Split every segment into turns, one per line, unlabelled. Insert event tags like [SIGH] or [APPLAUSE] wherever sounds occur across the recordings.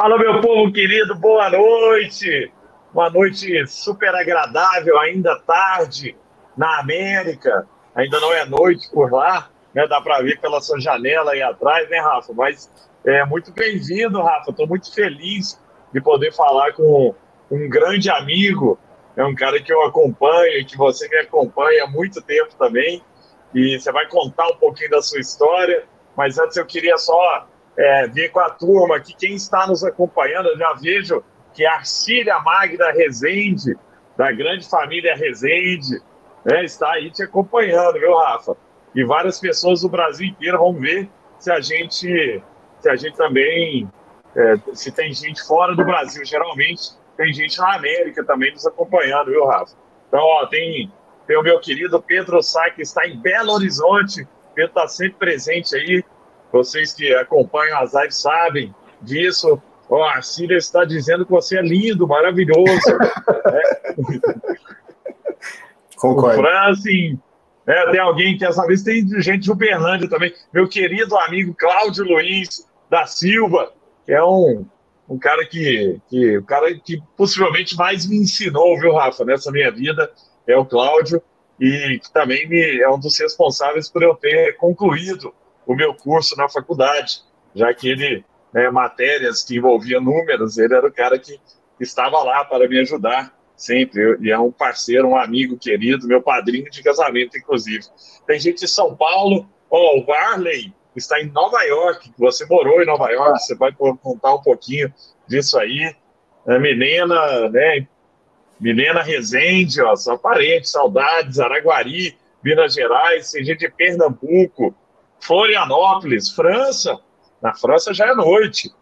Fala, meu povo querido, boa noite. Uma noite super agradável, ainda tarde, na América. Ainda não é noite por lá, né? Dá para ver pela sua janela aí atrás, né, Rafa? Mas é muito bem-vindo, Rafa. Estou muito feliz de poder falar com um grande amigo. É um cara que eu acompanho, que você me acompanha há muito tempo também. E você vai contar um pouquinho da sua história. Mas antes eu queria só é, ver com a turma aqui, quem está nos acompanhando, eu já vejo que a Arcília Magda Rezende, da grande família Rezende, né, está aí te acompanhando, viu, Rafa? E várias pessoas do Brasil inteiro vão ver se a gente, se a gente também, é, se tem gente fora do Brasil. Geralmente tem gente na América também nos acompanhando, viu, Rafa? Então, ó, tem, tem o meu querido Pedro Sá, que está em Belo Horizonte. Pedro está sempre presente aí, vocês que acompanham as lives sabem disso. Ó, a Cília está dizendo que você é lindo, maravilhoso. [LAUGHS] é. Concordo. O Francine, é, tem alguém que essa vez tem gente de Uberlândia também. Meu querido amigo Cláudio Luiz da Silva, que é um, um cara que, que o cara que possivelmente mais me ensinou, viu, Rafa, nessa minha vida, é o Cláudio, e que também me, é um dos responsáveis por eu ter concluído o meu curso na faculdade, já que ele, né, matérias que envolviam números, ele era o cara que estava lá para me ajudar sempre. E é um parceiro, um amigo querido, meu padrinho de casamento, inclusive. Tem gente de São Paulo, oh, o Varley está em Nova York, você morou em Nova York, você vai contar um pouquinho disso aí. A Milena, né? Milena Rezende, ó, sua parente, saudades, Araguari, Minas Gerais, tem gente de Pernambuco, Florianópolis, França. Na França já é noite.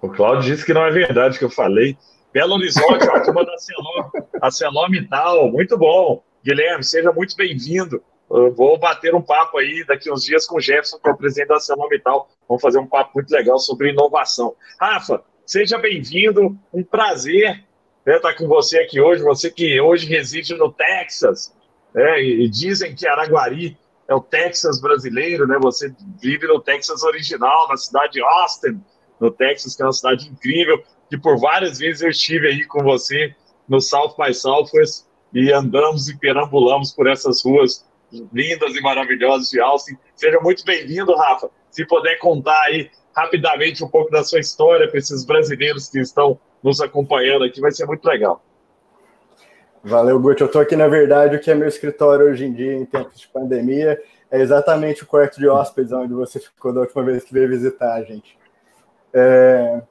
O Cláudio disse que não é verdade que eu falei. Belo Horizonte, a turma da Celom, a Celomital, muito bom. Guilherme, seja muito bem-vindo. Vou bater um papo aí daqui uns dias com o Jefferson, que é o presidente da Celomital. Vamos fazer um papo muito legal sobre inovação. Rafa, seja bem-vindo. Um prazer né, estar com você aqui hoje. Você que hoje reside no Texas, né, e dizem que Araguari é o Texas brasileiro, né? Você vive no Texas original, na cidade de Austin, no Texas, que é uma cidade incrível, que por várias vezes eu estive aí com você no South by Southwest e andamos e perambulamos por essas ruas lindas e maravilhosas de Austin. Seja muito bem-vindo, Rafa. Se puder contar aí rapidamente um pouco da sua história para esses brasileiros que estão nos acompanhando aqui, vai ser muito legal.
Valeu, Guti. Eu estou aqui, na verdade, o que é meu escritório hoje em dia, em tempos de pandemia, é exatamente o quarto de hóspedes onde você ficou da última vez que veio visitar a gente. É...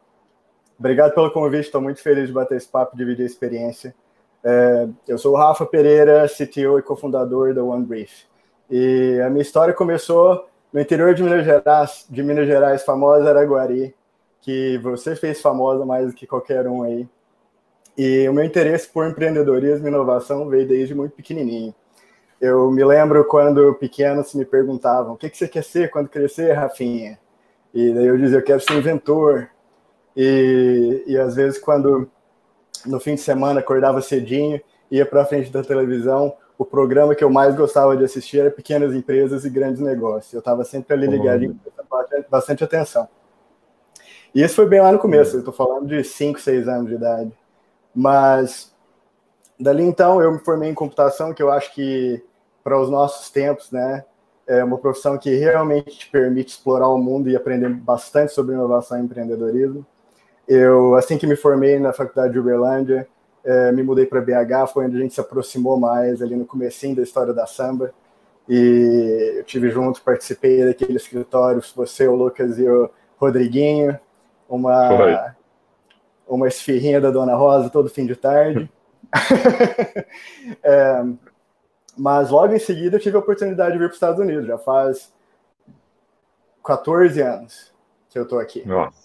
Obrigado pelo convite, estou muito feliz de bater esse papo, dividir a experiência. É... Eu sou o Rafa Pereira, CTO e cofundador da OneBrief. E a minha história começou no interior de Minas Gerais, de Minas Gerais, famosa Araguari, que você fez famosa mais do que qualquer um aí. E o meu interesse por empreendedorismo e inovação veio desde muito pequenininho. Eu me lembro quando pequenos me perguntavam: o que, que você quer ser quando crescer, Rafinha? E daí eu dizia: eu quero ser inventor. E, e às vezes, quando no fim de semana acordava cedinho, ia para frente da televisão, o programa que eu mais gostava de assistir era Pequenas Empresas e Grandes Negócios. Eu estava sempre ali ligadinho, prestando bastante atenção. E isso foi bem lá no começo, eu estou falando de 5, 6 anos de idade. Mas dali então eu me formei em computação, que eu acho que para os nossos tempos, né, é uma profissão que realmente te permite explorar o mundo e aprender bastante sobre inovação e empreendedorismo. Eu, assim que me formei na faculdade de Uberlândia, é, me mudei para BH, foi onde a gente se aproximou mais, ali no comecinho da história da samba. E eu tive junto, participei daquele escritório, você, o Lucas e o Rodriguinho, uma, uma esfirrinha da Dona Rosa todo fim de tarde. [LAUGHS] é, mas logo em seguida eu tive a oportunidade de vir para os Estados Unidos, já faz 14 anos que eu estou aqui. Nossa.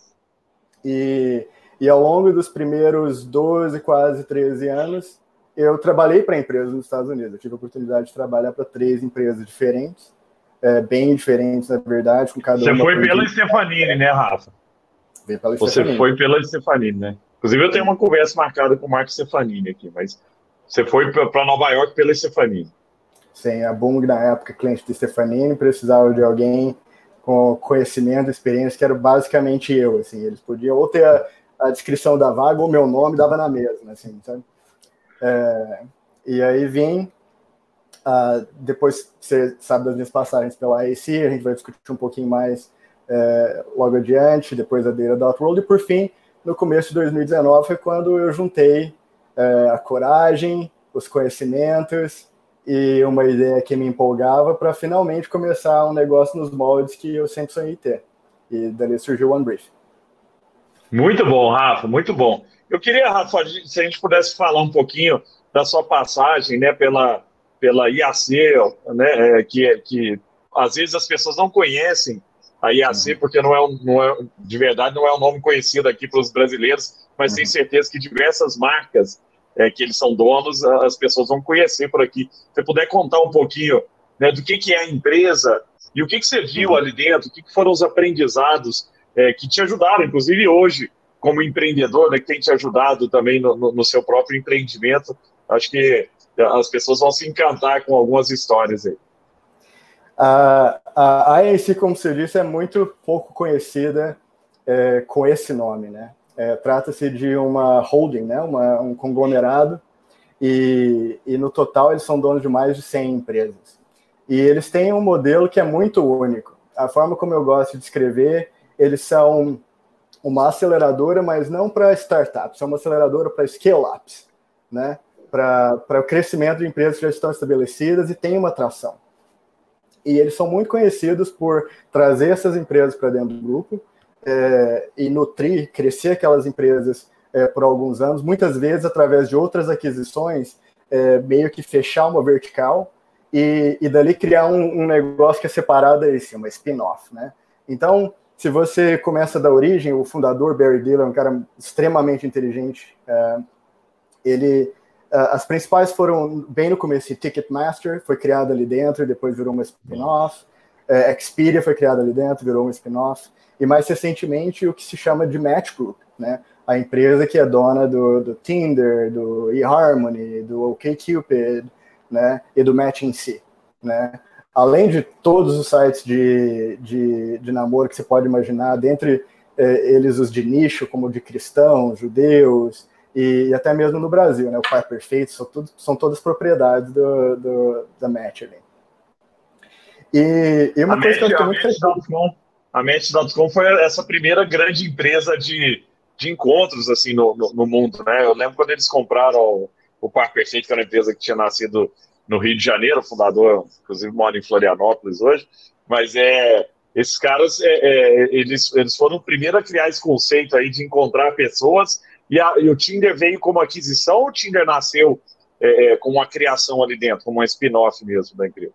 E, e ao longo dos primeiros 12, quase 13 anos, eu trabalhei para empresas nos Estados Unidos. Eu tive a oportunidade de trabalhar para três empresas diferentes, é, bem diferentes, na verdade, com cada
Você foi pela Stefanini, né, Rafa? Pela Você Stefanini. foi pela Stefanini, né? Inclusive, eu tenho uma conversa marcada com o Marco Stefanini aqui, mas você foi para Nova York pela Stefanini.
Sim, a Bung, na época, cliente de Stefanini, precisava de alguém com conhecimento, experiência, que era basicamente eu, assim, eles podiam ou ter a, a descrição da vaga ou meu nome dava na mesma, assim, sabe? É, e aí vim, uh, depois você sabe das minhas passagens pela AEC, a gente vai discutir um pouquinho mais é, logo adiante, depois a Data.World, e por fim, no começo de 2019 foi quando eu juntei é, a coragem, os conhecimentos e uma ideia que me empolgava para finalmente começar um negócio nos moldes que eu sempre sonhei ter. E dali surgiu o OneBrief.
Muito bom, Rafa, muito bom. Eu queria, Rafa, se a gente pudesse falar um pouquinho da sua passagem né, pela, pela IAC, né, é, que, que às vezes as pessoas não conhecem a IAC, uhum. porque não é, um, não é, de verdade, não é um nome conhecido aqui para os brasileiros, mas uhum. tenho certeza que diversas marcas é, que eles são donos, as pessoas vão conhecer por aqui. Se você puder contar um pouquinho né, do que, que é a empresa e o que, que você viu uhum. ali dentro, o que, que foram os aprendizados é, que te ajudaram, inclusive hoje, como empreendedor, né, que tem te ajudado também no, no, no seu próprio empreendimento. Acho que as pessoas vão se encantar com algumas histórias aí.
A, a ANC, como você disse, é muito pouco conhecida é, com esse nome, né? É, Trata-se de uma holding, né? Uma, um conglomerado, e, e no total eles são donos de mais de 100 empresas. E eles têm um modelo que é muito único. A forma como eu gosto de descrever, eles são uma aceleradora, mas não para startups, é uma aceleradora para scale-ups, né? Para o crescimento de empresas que já estão estabelecidas e têm uma atração e eles são muito conhecidos por trazer essas empresas para dentro do grupo é, e nutrir, crescer aquelas empresas é, por alguns anos, muitas vezes através de outras aquisições, é, meio que fechar uma vertical e, e dali criar um, um, negócio que é separado desse, uma spin-off, né? Então, se você começa da origem, o fundador Barry Diller é um cara extremamente inteligente, é, ele as principais foram bem no começo, Ticketmaster foi criada ali dentro depois virou uma spin-off. Uh, Expedia foi criada ali dentro, virou uma spin-off. E mais recentemente o que se chama de Match Group, né? A empresa que é dona do, do Tinder, do eHarmony, do OkCupid, né? E do Match em si, né? Além de todos os sites de, de, de namoro que você pode imaginar, dentre eh, eles os de nicho, como de cristãos, judeus, e, e, até mesmo no Brasil, né? O Par Perfeito são, tudo, são todas propriedades do, do, da Match ali.
E, e uma a coisa Match, que eu fiquei muito feliz. A Match.com foi essa primeira grande empresa de, de encontros assim no, no, no, mundo, né? Eu lembro quando eles compraram o, o Par Perfeito, que era uma empresa que tinha nascido no Rio de Janeiro, o fundador, inclusive, mora em Florianópolis hoje, mas é esses caras, é, é, eles, eles foram o primeiro a criar esse conceito aí de encontrar pessoas e, a, e o Tinder veio como aquisição ou o Tinder nasceu é, é com uma criação ali dentro, como um spin-off mesmo da empresa?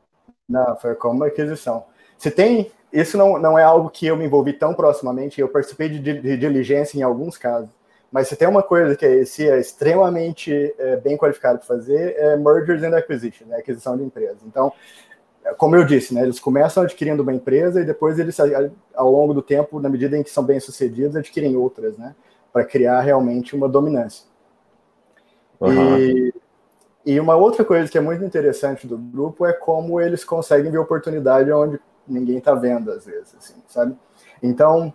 Não, foi como aquisição. Se tem, isso não, não é algo que eu me envolvi tão proximamente, eu participei de, de, diligência em alguns casos, mas se tem uma coisa que esse é extremamente é, bem qualificado para fazer, é mergers and acquisition, né, aquisição de empresas. Então, como eu disse, né, eles começam adquirindo uma empresa e depois eles, ao longo do tempo, na medida em que são bem sucedidos, adquirem outras, né? Para criar realmente uma dominância. Uhum. E, e uma outra coisa que é muito interessante do grupo é como eles conseguem ver oportunidade onde ninguém está vendo, às vezes, assim, sabe? Então,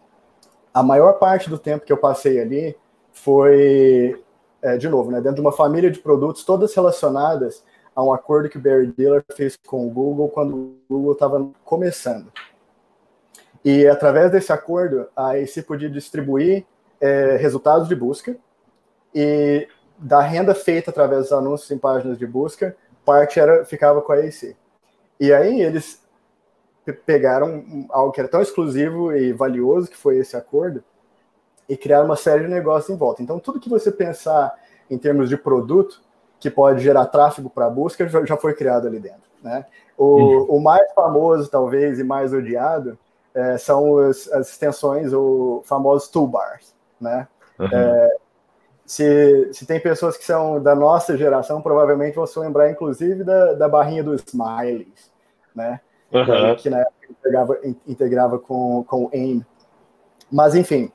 a maior parte do tempo que eu passei ali foi, é, de novo, né, dentro de uma família de produtos, todas relacionadas a um acordo que o Barry Diller fez com o Google quando o Google estava começando. E através desse acordo, a AC podia distribuir é, resultados de busca e da renda feita através dos anúncios em páginas de busca, parte era ficava com a AC. E aí eles pegaram algo que era tão exclusivo e valioso, que foi esse acordo, e criaram uma série de negócios em volta. Então, tudo que você pensar em termos de produto que pode gerar tráfego para busca já foi criado ali dentro. Né? O, uhum. o mais famoso, talvez, e mais odiado é, são as, as extensões, o famosos toolbars né? Uhum. É, se, se tem pessoas que são da nossa geração, provavelmente vão se lembrar, inclusive, da, da barrinha dos smileys, né? Uhum. Que na época integrava, integrava com, com o AIM. Mas, enfim,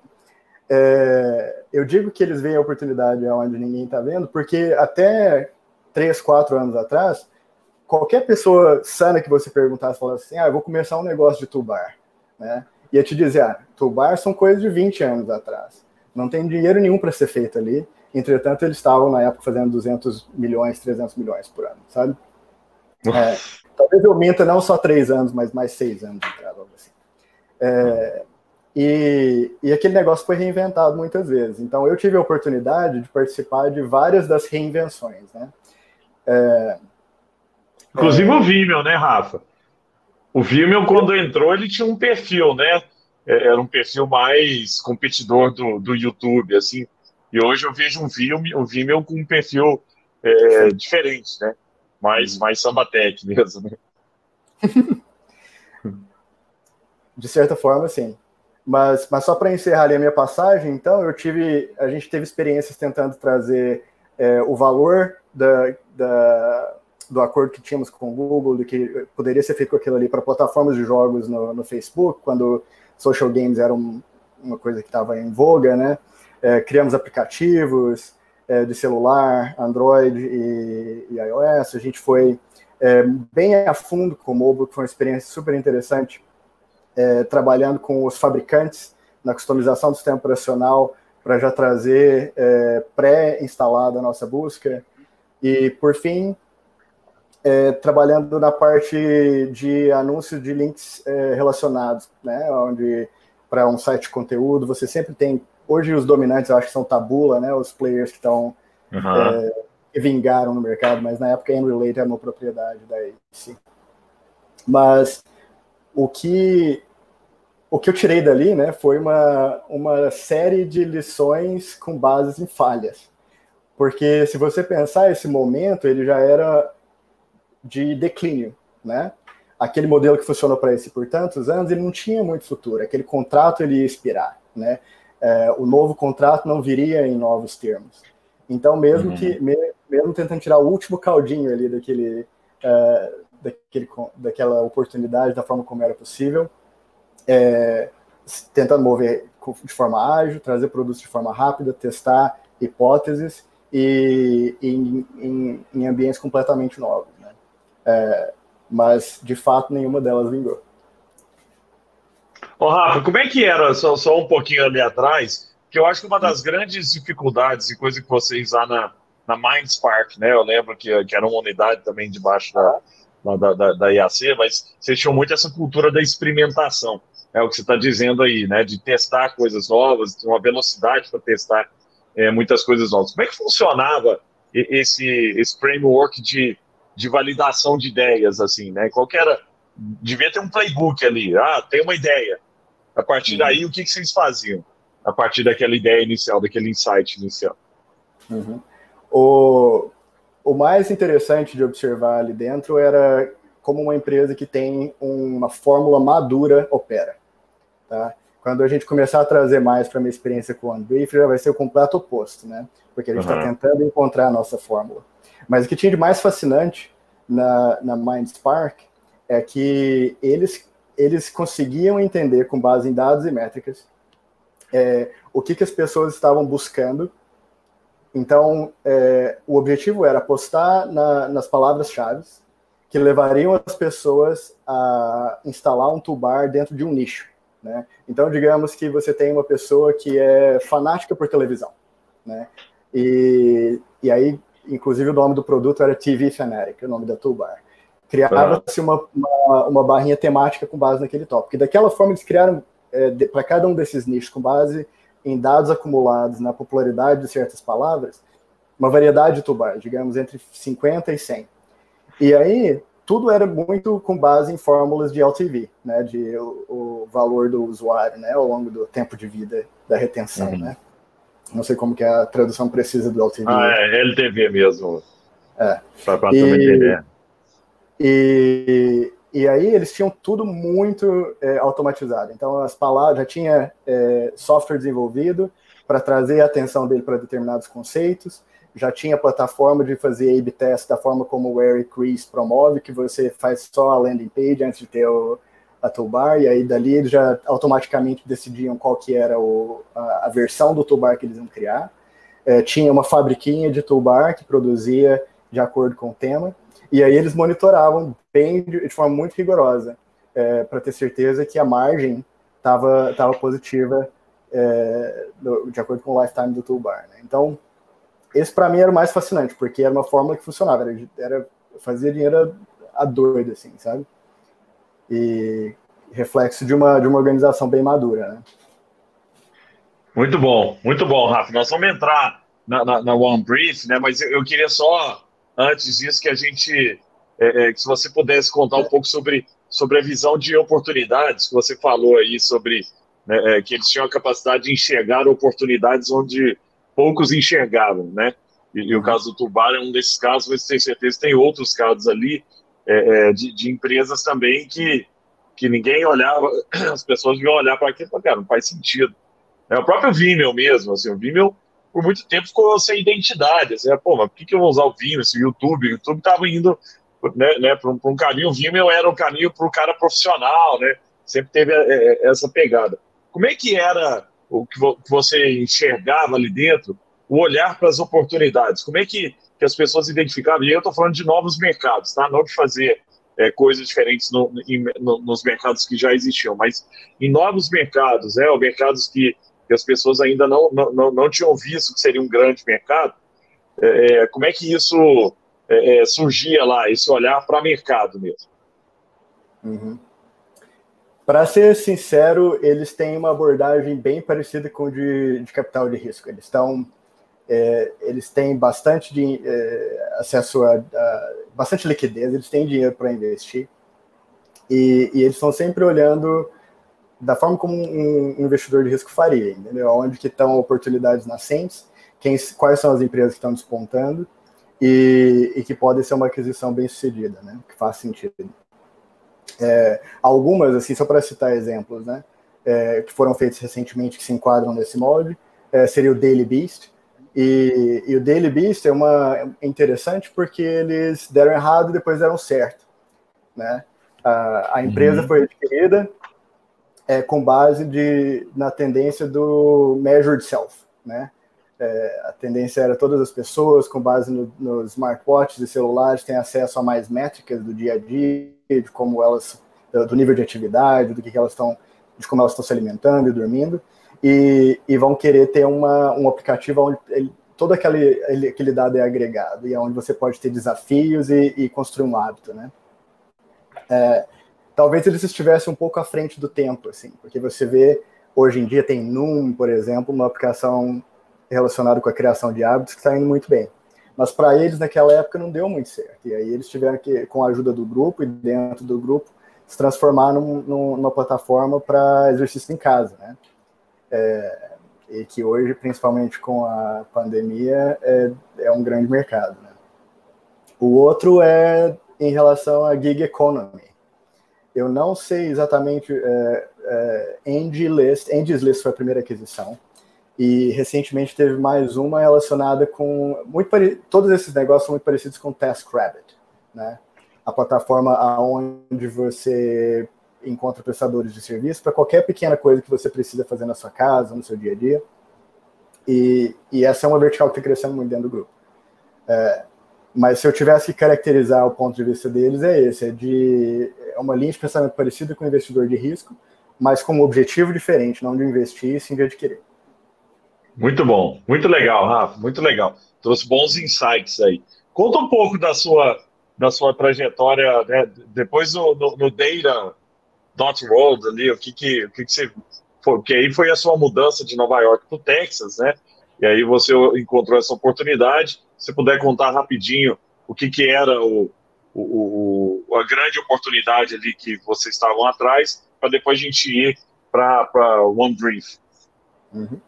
é, eu digo que eles veem a oportunidade onde ninguém está vendo, porque até três, quatro anos atrás, qualquer pessoa sana que você perguntasse, falasse assim, ah, eu vou começar um negócio de tubar, né? Ia te dizer, ah, toolbar são coisas de 20 anos atrás. Não tem dinheiro nenhum para ser feito ali. Entretanto, eles estavam na época fazendo 200 milhões, 300 milhões por ano, sabe? É, talvez eu minta não só três anos, mas mais seis anos atrás, algo assim. É, e, e, aquele negócio foi reinventado muitas vezes. Então, eu tive a oportunidade de participar de várias das reinvenções, né? É,
Inclusive o Vimeo, né, Rafa? O Vimeo, quando entrou, ele tinha um perfil, né? É, era um perfil mais competidor do, do YouTube, assim. E hoje eu vejo um Vimeo, um Vimeo com um perfil é, diferente, né? Mais, mais sambatec [LAUGHS] mesmo, né? [LAUGHS]
De certa forma, sim. Mas, mas só para encerrar ali a minha passagem, então, eu tive, a gente teve experiências tentando trazer é, o valor da, da, do acordo que tínhamos com o Google, de que poderia ser feito com aquilo ali para plataformas de jogos no, no Facebook, quando social games era um, uma coisa que estava em voga, né? É, criamos aplicativos é, de celular, Android e, e, iOS. A gente foi é, bem a fundo com o mobile, que foi uma experiência super interessante, é, trabalhando com os fabricantes na customização do sistema operacional para já trazer é, pré-instalada a nossa busca. E, por fim, é, trabalhando na parte de anúncios de links é, relacionados, né? Onde para um site de conteúdo você sempre tem. Hoje os dominantes eu acho que são Tabula, né? Os players que estão uhum. é, que vingaram no mercado, mas na época Enrelate era uma propriedade da AC. Mas o que o que eu tirei dali, né, foi uma, uma série de lições com bases em falhas. Porque se você pensar esse momento, ele já era de declínio, né? Aquele modelo que funcionou para esse por tantos anos, ele não tinha muito futuro. Aquele contrato ele ia expirar, né? É, o novo contrato não viria em novos termos. Então, mesmo uhum. que mesmo tentando tirar o último caldinho ali daquele, é, daquele daquela oportunidade da forma como era possível, é, tentando mover de forma ágil, trazer produtos de forma rápida, testar hipóteses e, em, em, em ambientes completamente novos. É, mas, de fato, nenhuma delas vingou.
Ô, Rafa, como é que era, só, só um pouquinho ali atrás, que eu acho que uma das grandes dificuldades e coisa que vocês lá na, na Mindspark, né? Eu lembro que, que era uma unidade também debaixo da, da, da, da IAC, mas vocês tinham muito essa cultura da experimentação. É o que você está dizendo aí, né? De testar coisas novas, uma velocidade para testar é, muitas coisas novas. Como é que funcionava esse, esse framework de de validação de ideias, assim, né? Qualquer devia ter um playbook ali. Ah, tem uma ideia. A partir uhum. daí, o que, que vocês faziam? A partir daquela ideia inicial, daquele insight inicial.
Uhum. O, o mais interessante de observar ali dentro era como uma empresa que tem uma fórmula madura opera. Tá? Quando a gente começar a trazer mais para a minha experiência com o Unbrief, já vai ser o completo oposto, né? Porque a gente está uhum. tentando encontrar a nossa fórmula. Mas o que tinha de mais fascinante na, na MindSpark é que eles, eles conseguiam entender, com base em dados e métricas, é, o que, que as pessoas estavam buscando. Então, é, o objetivo era apostar na, nas palavras-chave que levariam as pessoas a instalar um toolbar dentro de um nicho. Né? Então, digamos que você tem uma pessoa que é fanática por televisão. Né? E, e aí inclusive o nome do produto era TV Fanatic, o nome da toolbar. Criava-se uma, uma, uma, barrinha temática com base naquele tópico. E daquela forma eles criaram, é, para cada um desses nichos, com base em dados acumulados na popularidade de certas palavras, uma variedade de toolbars, digamos, entre 50 e 100. E aí, tudo era muito com base em fórmulas de LTV, né, de o, o valor do usuário, né, ao longo do tempo de vida da retenção, uhum. né. Não sei como que é a tradução precisa do LTV.
Ah, é LTV mesmo.
É. Para e, entender. E, e aí eles tinham tudo muito é, automatizado. Então as palavras já tinha é, software desenvolvido para trazer a atenção dele para determinados conceitos. Já tinha plataforma de fazer A/B test da forma como o Eric Ries promove, que você faz só a landing page antes de ter o, a toolbar, e aí dali eles já automaticamente decidiam qual que era o, a, a versão do toolbar que eles iam criar. É, tinha uma fabriquinha de toolbar que produzia de acordo com o tema, e aí eles monitoravam bem, de, de forma muito rigorosa, é, para ter certeza que a margem estava tava positiva é, de acordo com o lifetime do toolbar. Né? Então, esse para mim era o mais fascinante, porque era uma fórmula que funcionava, era, era fazia dinheiro a doido, assim, sabe? E reflexo de uma, de uma organização bem madura, né?
Muito bom, muito bom, Rafa. Nós vamos entrar na, na, na One Brief, né? Mas eu, eu, queria só, antes disso, que a gente, é, é, que se você pudesse contar um pouco sobre, sobre a visão de oportunidades que você falou aí sobre né, é, que eles tinham a capacidade de enxergar oportunidades onde poucos enxergavam, né? E, e o uhum. caso do Tubar é um desses casos, mas tenho certeza que tem outros casos ali é, é, de, de, empresas também que, que ninguém olhava, [CLEARS THROAT] as pessoas iam olhar para aquilo e cara, não faz sentido. É, o próprio Vimeo mesmo, assim, o Vimeo por muito tempo ficou sem identidade, assim, pô, mas por que, que eu vou usar o Vimeo, esse YouTube? O YouTube estava indo né, né, para um, um, caminho, o Vimeo era um caminho para o cara profissional, né? Sempre teve é, é, essa pegada. Como é que era o que você enxergava ali dentro, o olhar para as oportunidades? Como é que, que as pessoas identificavam? E eu estou falando de novos mercados, tá? Não de fazer é, coisas diferentes no, em, no, nos mercados que já existiam, mas em novos mercados, né? Ou mercados que, que as pessoas ainda não, não, não tinham visto que seria um grande mercado. É, é como é que isso é, é, surgia lá, esse olhar para mercado mesmo?
Uhum. Para ser sincero, eles têm uma abordagem bem parecida com de, de capital de risco. Eles estão, é, eles têm bastante de, é, acesso a, a, bastante liquidez, eles têm dinheiro para investir e, e, eles estão sempre olhando da forma como um investidor de risco faria, entendeu? Onde que estão oportunidades nascentes, quem, quais são as empresas que estão despontando e, e que podem ser uma aquisição bem sucedida, né? Que faz sentido. É, algumas, assim, só para citar exemplos, né, é, que foram feitos recentemente que se enquadram nesse molde, é, seria o Daily Beast. E, e, o Daily Beast é uma é interessante porque eles deram errado e depois deram certo, né? A, a empresa uhum. foi adquirida é, com base de, na tendência do measured self, né? É, a tendência era todas as pessoas, com base nos no smartwatches e celulares, têm acesso a mais métricas do dia a dia, de como elas, do nível de atividade, do que, que elas estão, de como elas estão se alimentando e dormindo, e, e vão querer ter uma, um aplicativo onde ele, todo aquele, aquele dado é agregado, e é onde você pode ter desafios e, e construir um hábito, né? É, talvez eles estivessem um pouco à frente do tempo, assim, porque você vê, hoje em dia tem Num, por exemplo, uma aplicação relacionado com a criação de hábitos que está indo muito bem. Mas para eles, naquela época, não deu muito certo. E aí eles tiveram que, com a ajuda do grupo e dentro do grupo, se transformar num, numa plataforma para exercício em casa, né? É, e que hoje, principalmente com a pandemia, é, é um grande mercado. Né? O outro é em relação à gig economy. Eu não sei exatamente, é, é, Angie List, Angie's List foi a primeira aquisição, e recentemente teve mais uma relacionada com muito todos esses negócios são muito parecidos com TaskRabbit, né? A plataforma aonde você encontra prestadores de serviço para qualquer pequena coisa que você precisa fazer na sua casa, no seu dia a dia. E, e essa é uma vertical que está crescendo muito dentro do grupo. É, mas se eu tivesse que caracterizar o ponto de vista deles, é esse: é, de, é uma linha de pensamento parecida com o investidor de risco, mas com um objetivo diferente, não de investir, sim de adquirir.
Muito bom, muito legal, Rafa, muito legal. Trouxe bons insights aí. Conta um pouco da sua, da sua trajetória, né? depois no, no, no Data.world ali, o que que, o que, que você... Porque aí foi a sua mudança de Nova York para o Texas, né? E aí você encontrou essa oportunidade. Se puder contar rapidinho o que, que era o, o, o, a grande oportunidade ali que vocês estavam atrás, para depois a gente ir para One Brief.
Uhum.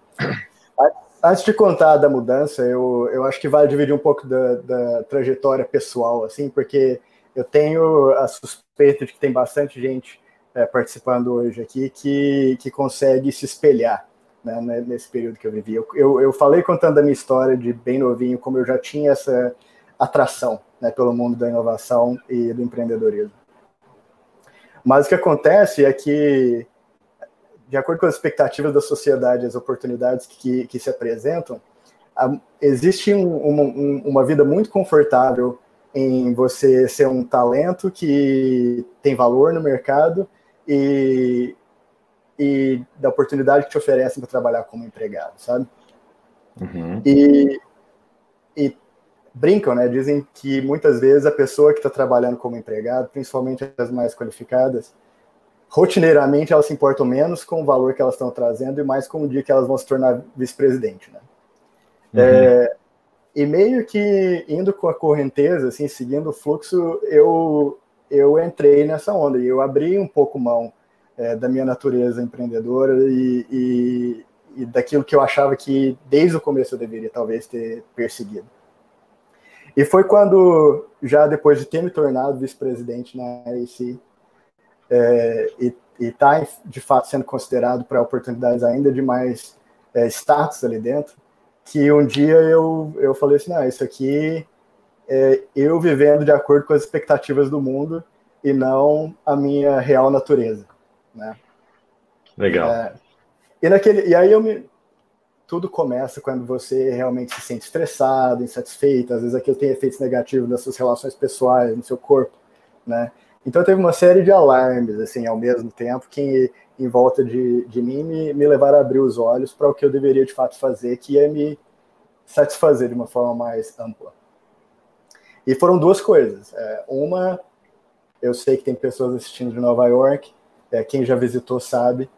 Antes de contar da mudança, eu, eu acho que vale dividir um pouco da, da trajetória pessoal, assim, porque eu tenho a suspeita de que tem bastante gente é, participando hoje aqui que, que consegue se espelhar né, nesse período que eu vivi. Eu, eu, eu, falei contando a minha história de bem novinho, como eu já tinha essa atração né, pelo mundo da inovação e do empreendedorismo. Mas o que acontece é que de acordo com as expectativas da sociedade, as oportunidades que, que se apresentam, existe um, uma, um, uma vida muito confortável em você ser um talento que tem valor no mercado e, e da oportunidade que te oferecem para trabalhar como empregado, sabe? Uhum. E, e brincam, né? Dizem que muitas vezes a pessoa que está trabalhando como empregado, principalmente as mais qualificadas, rotineiramente elas se importam menos com o valor que elas estão trazendo e mais com o dia que elas vão se tornar vice-presidente, né? Uhum. É, e meio que indo com a correnteza, assim, seguindo o fluxo, eu eu entrei nessa onda e eu abri um pouco mão é, da minha natureza empreendedora e, e, e daquilo que eu achava que desde o começo eu deveria talvez ter perseguido. E foi quando, já depois de ter me tornado vice-presidente na AEC, é, e está de fato sendo considerado para oportunidades ainda de mais é, status ali dentro, que um dia eu, eu falei assim, não, isso aqui é eu vivendo de acordo com as expectativas do mundo e não a minha real natureza, né?
Legal. É,
e, naquele, e aí eu me, tudo começa quando você realmente se sente estressado, insatisfeito, às vezes aquilo tem efeitos negativos nas suas relações pessoais, no seu corpo, né? Então teve uma série de alarmes, assim, ao mesmo tempo, que em volta de, de mim me, me levaram a abrir os olhos para o que eu deveria de fato fazer, que é me satisfazer de uma forma mais ampla. E foram duas coisas. É, uma, eu sei que tem pessoas assistindo de Nova York, é, quem já visitou sabe,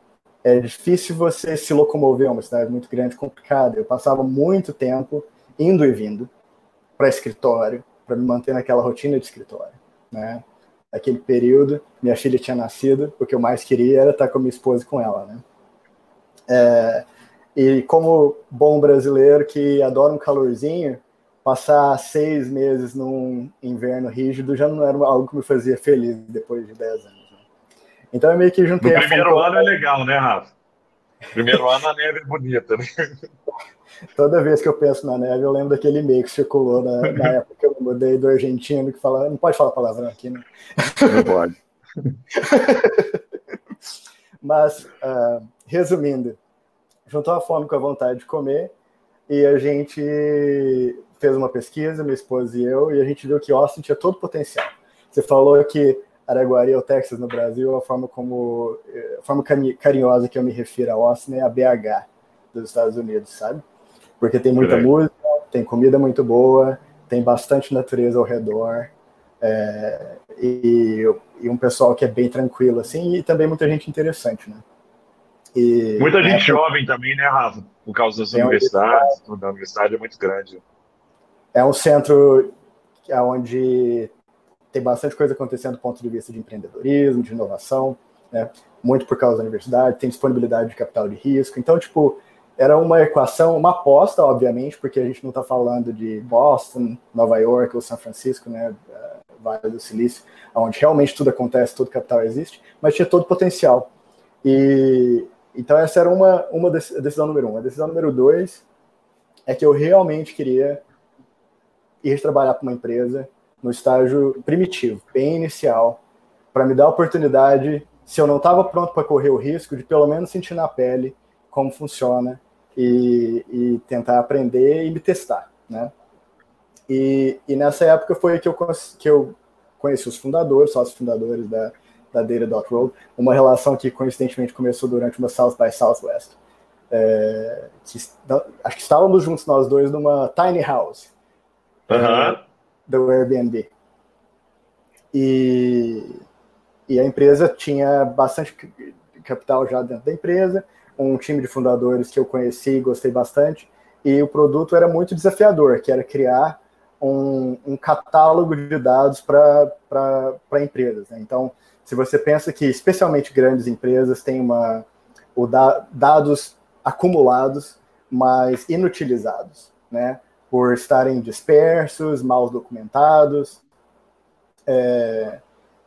é difícil você se locomover, é uma cidade muito grande, complicada. Eu passava muito tempo indo e vindo para escritório, para me manter naquela rotina de escritório, né? Naquele período, minha filha tinha nascido, o que eu mais queria era estar com a minha esposa e com ela, né? É, e como bom brasileiro que adora um calorzinho, passar seis meses num inverno rígido já não era algo que me fazia feliz depois de dez anos. Então eu meio que juntei.
No primeiro ano é legal, né, Rafa? Primeiro ano a neve é bonita, né? [LAUGHS]
Toda vez que eu penso na neve, eu lembro daquele e-mail que circulou na, na [LAUGHS] época que eu mudei do argentino, que fala. Não pode falar palavrão aqui, né?
Não pode. [LAUGHS]
Mas, uh, resumindo, juntou a fome com a vontade de comer e a gente fez uma pesquisa, minha esposa e eu, e a gente viu que Austin tinha todo o potencial. Você falou que Araguari ou Texas no Brasil, a forma como a forma carinhosa que eu me refiro a Austin é a BH dos Estados Unidos, sabe? Porque tem muita música, tem comida muito boa, tem bastante natureza ao redor, é, e, e, um pessoal que é bem tranquilo, assim, e também muita gente interessante, né?
E, muita gente é, jovem também, né, Rafa? Por causa das universidades, a universidade é muito grande.
É um centro onde tem bastante coisa acontecendo do ponto de vista de empreendedorismo, de inovação, né? muito por causa da universidade, tem disponibilidade de capital de risco. Então, tipo, era uma equação, uma aposta, obviamente, porque a gente não está falando de Boston, Nova York ou São Francisco, né? Eh, vale do Silício, onde realmente tudo acontece, todo capital existe, mas tinha todo o potencial. E então essa era uma, uma decisão número um. A decisão número dois é que eu realmente queria ir trabalhar para uma empresa no estágio primitivo, bem inicial, para me dar a oportunidade, se eu não estava pronto para correr o risco, de pelo menos sentir na pele como funciona e, e tentar aprender e me testar, né? E, e, nessa época foi que eu, que eu conheci os fundadores, sócios fundadores da, da Data.Road, uma relação que coincidentemente começou durante uma South by Southwest. É, que, acho que estávamos juntos nós dois numa tiny house.
Uhum
do Airbnb. E, e a empresa tinha bastante capital já dentro da empresa, um time de fundadores que eu conheci e gostei bastante, e o produto era muito desafiador, que era criar um, um catálogo de dados para empresas. Né? Então, se você pensa que especialmente grandes empresas têm uma, o da, dados acumulados, mas inutilizados, né? Por estarem dispersos, mal documentados, é,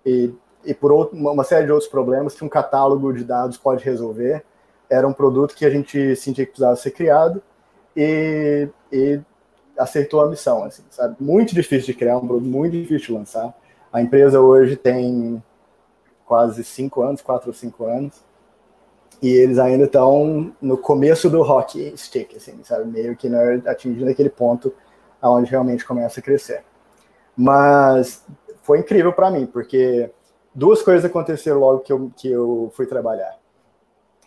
e, e por outro, uma série de outros problemas que um catálogo de dados pode resolver. Era um produto que a gente sentia que precisava ser criado e, e acertou a missão. Assim, sabe? Muito difícil de criar, um produto muito difícil de lançar. A empresa hoje tem quase cinco anos, quatro ou cinco anos, e eles ainda estão no começo do hockey stick, assim, sabe? Meio que né, atingindo aquele ponto aonde realmente começa a crescer. Mas foi incrível para mim, porque duas coisas aconteceram logo que eu, que eu fui trabalhar.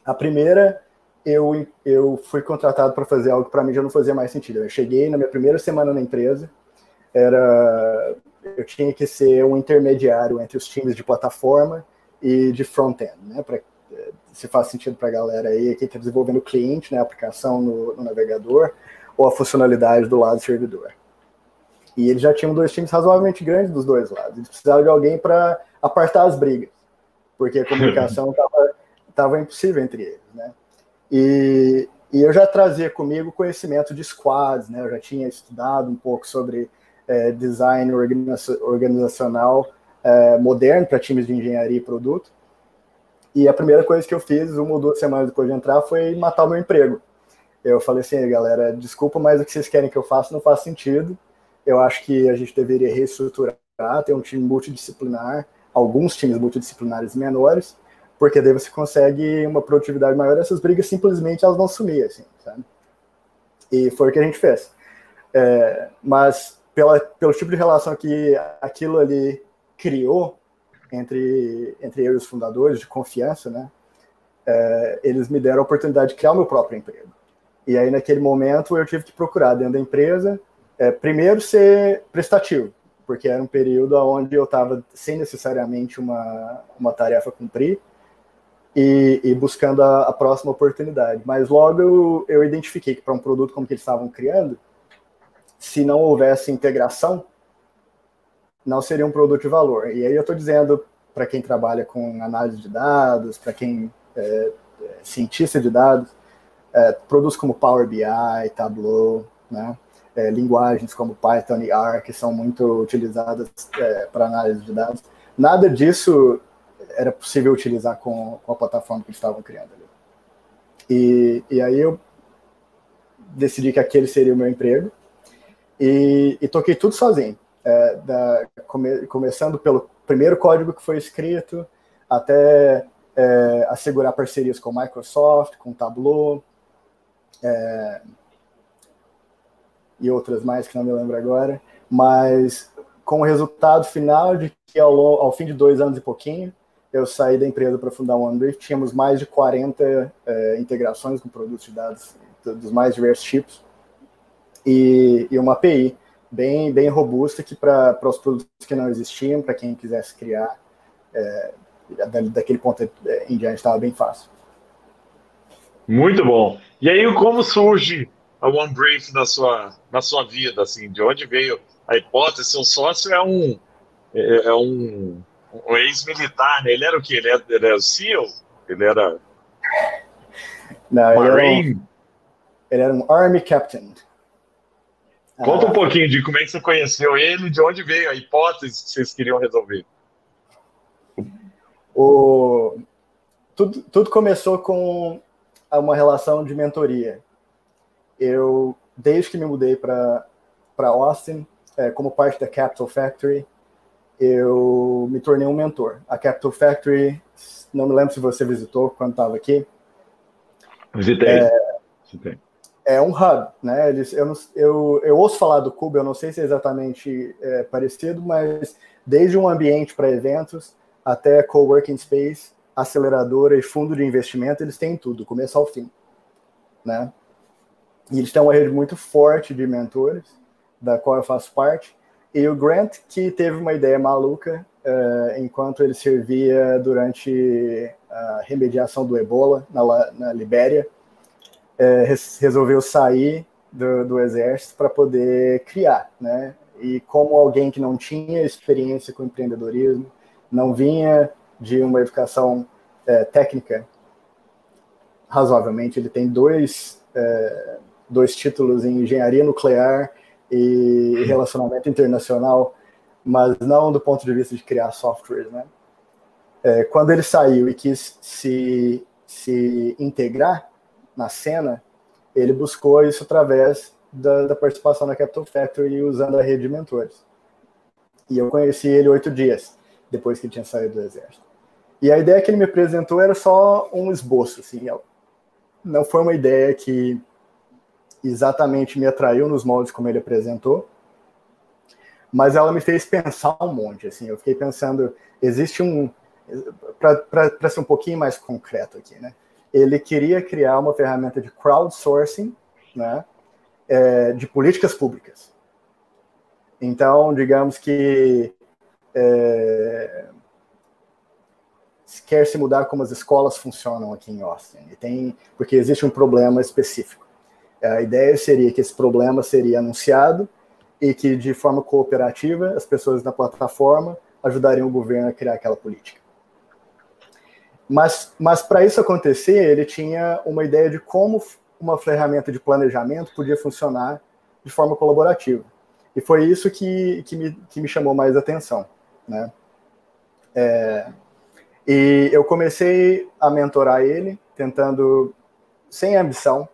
A primeira, eu, eu fui contratado para fazer algo que para mim já não fazia mais sentido. Eu cheguei na minha primeira semana na empresa, era eu tinha que ser um intermediário entre os times de plataforma e de front-end, né? Se faz sentido para a galera aí que está desenvolvendo o cliente, né, a aplicação no, no, navegador, ou a funcionalidade do lado do servidor. E eles já tinham dois times razoavelmente grandes dos dois lados. Eles precisavam de alguém para apartar as brigas, porque a comunicação [LAUGHS] estava impossível entre eles, né? E, e eu já trazia comigo conhecimento de squads, né? Eu já tinha estudado um pouco sobre é, design organizacional é, moderno para times de engenharia e produto. E a primeira coisa que eu fiz, uma ou duas semanas depois de entrar, foi matar o meu emprego. Eu falei assim, galera, desculpa, mas o que vocês querem que eu faça não faz sentido. Eu acho que a gente deveria reestruturar, ter um time multidisciplinar, alguns times multidisciplinares menores, porque daí você consegue uma produtividade maior. Essas brigas simplesmente elas vão sumir, assim, sabe? E foi o que a gente fez. É, mas pela, pelo tipo de relação que aquilo ali criou entre, entre eu e os fundadores, de confiança, né? É, eles me deram a oportunidade de criar o meu próprio emprego. E aí, naquele momento, eu tive que procurar dentro da empresa, é, primeiro, ser prestativo, porque era um período onde eu estava sem necessariamente uma, uma tarefa a cumprir e, e buscando a, a, próxima oportunidade. Mas logo eu, eu identifiquei que para um produto como que eles estavam criando, se não houvesse integração, não seria um produto de valor. E aí eu estou dizendo para quem trabalha com análise de dados, para quem é, é cientista de dados, é, produtos como Power BI, Tableau, né, é, linguagens como Python e R, que são muito utilizadas é, para análise de dados, nada disso era possível utilizar com, com a plataforma que eles estavam criando ali. E, e aí eu decidi que aquele seria o meu emprego, e, e toquei tudo sozinho, é, da, come, começando pelo primeiro código que foi escrito, até é, assegurar parcerias com Microsoft, com Tableau, é, e outras mais que não me lembro agora, mas com o resultado final de que ao, ao fim de dois anos e pouquinho, eu saí da empresa para fundar o OneBrief, tínhamos mais de 40 é, integrações com produtos de dados dos mais diversos tipos, e, e uma API bem, bem robusta que para os produtos que não existiam, para quem quisesse criar, é, daquele ponto em diante estava bem fácil.
Muito bom. E aí, como surge a One Brief na sua, na sua vida? Assim, de onde veio a hipótese? Seu sócio é um, é, é um, um ex-militar, né? Ele era o quê? Ele era, ele era SEAL? Ele era.
Não, ele era, um, ele era um Army Captain.
Conta um ah. pouquinho de como é que você conheceu ele, de onde veio a hipótese que vocês queriam resolver.
O... Tudo, tudo começou com uma relação de mentoria. Eu, desde que me mudei para Austin, é, como parte da Capital Factory, eu me tornei um mentor. A Capital Factory, não me lembro se você visitou quando estava aqui.
Visitei. É, Visitei
é um hub, né? Eles, eu, eu, eu ouço falar do Cuba, eu não sei se é exatamente é, parecido, mas desde um ambiente para eventos até coworking space, aceleradora e fundo de investimento, eles têm tudo, começo ao fim, né? E eles têm uma rede muito forte de mentores, da qual eu faço parte. E o Grant, que teve uma ideia maluca uh, enquanto ele servia durante a remediação do Ebola na, na Libéria, é, resolveu sair do, do exército para poder criar, né? E como alguém que não tinha experiência com empreendedorismo, não vinha de uma educação é, técnica, razoavelmente, ele tem dois, é, dois títulos em engenharia nuclear e relacionamento internacional, mas não do ponto de vista de criar softwares, né? É, quando ele saiu e quis se, se integrar na cena, ele buscou isso através da, da, participação na Capital Factory usando a rede de mentores. E eu conheci ele oito dias depois que ele tinha saído do exército. E a ideia que ele me apresentou era só um esboço, assim, não foi uma ideia que exatamente me atraiu nos moldes como ele apresentou, mas ela me fez pensar um monte, assim, eu fiquei pensando, existe um, para ser um pouquinho mais concreto aqui, né? Ele queria criar uma ferramenta de crowdsourcing, né, é, de políticas públicas. Então, digamos que é, quer se mudar como as escolas funcionam aqui em Austin, e tem, porque existe um problema específico. A ideia seria que esse problema seria anunciado e que, de forma cooperativa, as pessoas da plataforma ajudariam o governo a criar aquela política. Mas, mas para isso acontecer, ele tinha uma ideia de como uma ferramenta de planejamento podia funcionar de forma colaborativa. E foi isso que, que, me, que me chamou mais atenção. Né? É, e eu comecei a mentorar ele, tentando, sem ambição,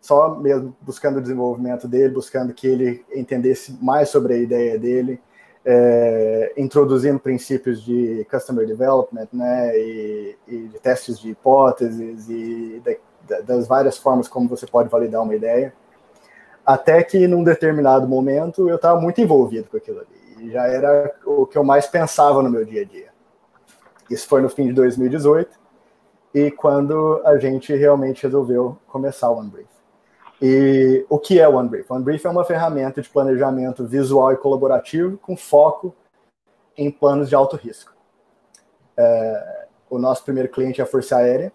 só mesmo buscando o desenvolvimento dele, buscando que ele entendesse mais sobre a ideia dele, é, introduzindo princípios de customer development, né, e, e de testes de hipóteses e de, de, das várias formas como você pode validar uma ideia, até que num determinado momento eu estava muito envolvido com aquilo ali, e já era o que eu mais pensava no meu dia a dia. Isso foi no fim de 2018 e quando a gente realmente resolveu começar o OneBrief. E o que é o OneBrief? O OneBrief é uma ferramenta de planejamento visual e colaborativo com foco em planos de alto risco. É, o nosso primeiro cliente é a Força Aérea,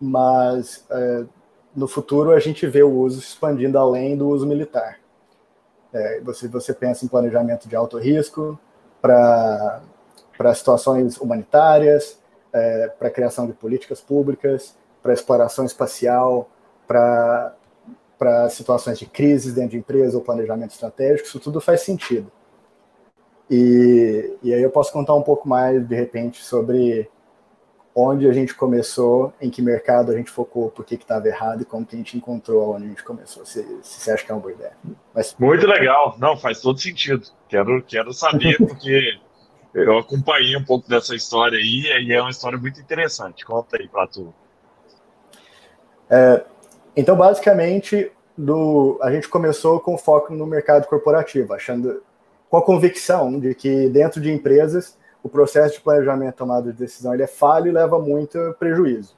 mas é, no futuro a gente vê o uso se expandindo além do uso militar. É, você, você pensa em planejamento de alto risco para situações humanitárias, é, para criação de políticas públicas, para exploração espacial, para situações de crise dentro de empresa ou planejamento estratégico, isso tudo faz sentido. E, e aí eu posso contar um pouco mais, de repente, sobre onde a gente começou, em que mercado a gente focou, por que estava errado e como que a gente encontrou onde a gente começou, se, se você acha que é uma boa ideia.
Mas... Muito legal, não, faz todo sentido. Quero, quero saber, [LAUGHS] porque eu acompanhei um pouco dessa história aí e é uma história muito interessante. Conta aí para tu.
É, então, basicamente, do, a gente começou com foco no mercado corporativo, achando com a convicção de que dentro de empresas o processo de planejamento tomado de decisão ele é falho e leva muito prejuízo.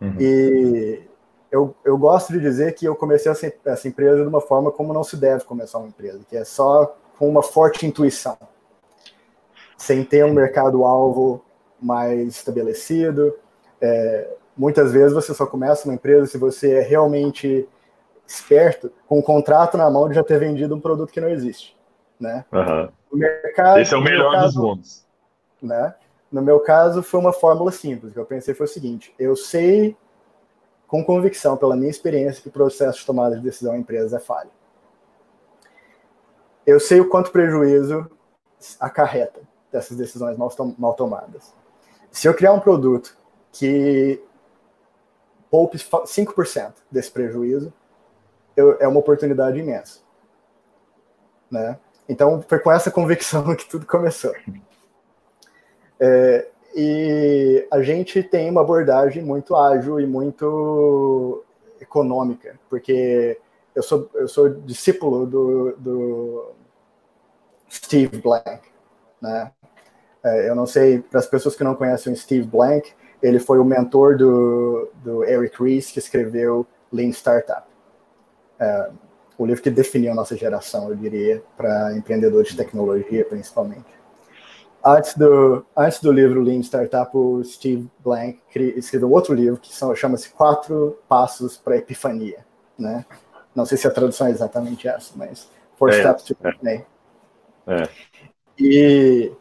Uhum. E eu, eu gosto de dizer que eu comecei essa, essa empresa de uma forma como não se deve começar uma empresa, que é só com uma forte intuição sem ter um mercado-alvo mais estabelecido. É, muitas vezes você só começa uma empresa se você é realmente esperto, com um contrato na mão de já ter vendido um produto que não existe. Né?
Uhum. mercado, Esse é o melhor caso, dos mundos.
Né? No meu caso, foi uma fórmula simples. que eu pensei foi o seguinte: eu sei com convicção, pela minha experiência, que o processo de tomada de decisão em empresas é falho. Eu sei o quanto prejuízo acarreta dessas decisões mal, mal tomadas. Se eu criar um produto que poupe 5% desse prejuízo, eu, é uma oportunidade imensa. Né? Então, foi com essa convicção [LAUGHS] que tudo começou. É, e a gente tem uma abordagem muito ágil e muito econômica, porque eu sou, eu sou discípulo do, do Steve Blank, né? É, eu não sei, para as pessoas que não conhecem o Steve Blank, ele foi o mentor do, do Eric Ries, que escreveu Lean Startup. É, o livro que definiu a nossa geração, eu diria, para empreendedores de tecnologia, principalmente. Antes do, antes do livro Lean Startup, o Steve Blank escreveu outro livro que chama-se Quatro Passos para a Epifania. Né? Não sei se a tradução é exatamente essa, mas Four é, Steps to Epiphany. É. é. E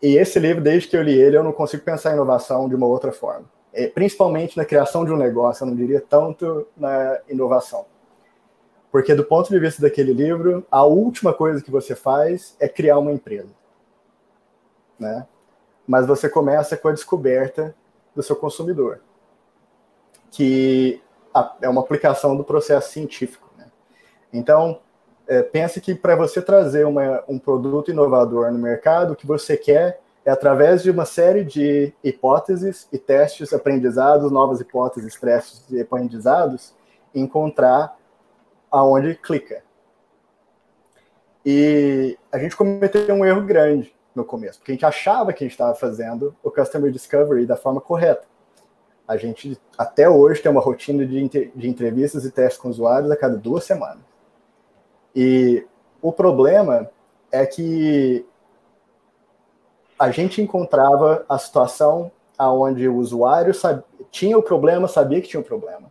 e esse livro, desde que eu li ele, eu não consigo pensar em inovação de uma outra forma. É, principalmente na criação de um negócio, eu não diria tanto na inovação. Porque, do ponto de vista daquele livro, a última coisa que você faz é criar uma empresa. Né? Mas você começa com a descoberta do seu consumidor, que é uma aplicação do processo científico. Né? Então, é, pense que para você trazer uma, um produto inovador no mercado, o que você quer é através de uma série de hipóteses e testes, aprendizados, novas hipóteses, testes e aprendizados, encontrar aonde clica. E a gente cometeu um erro grande no começo, porque a gente achava que a gente estava fazendo o Customer Discovery da forma correta. A gente, até hoje, tem uma rotina de, de entrevistas e testes com usuários a cada duas semanas. E o problema é que a gente encontrava a situação aonde o usuário sabia, tinha o problema, sabia que tinha o problema.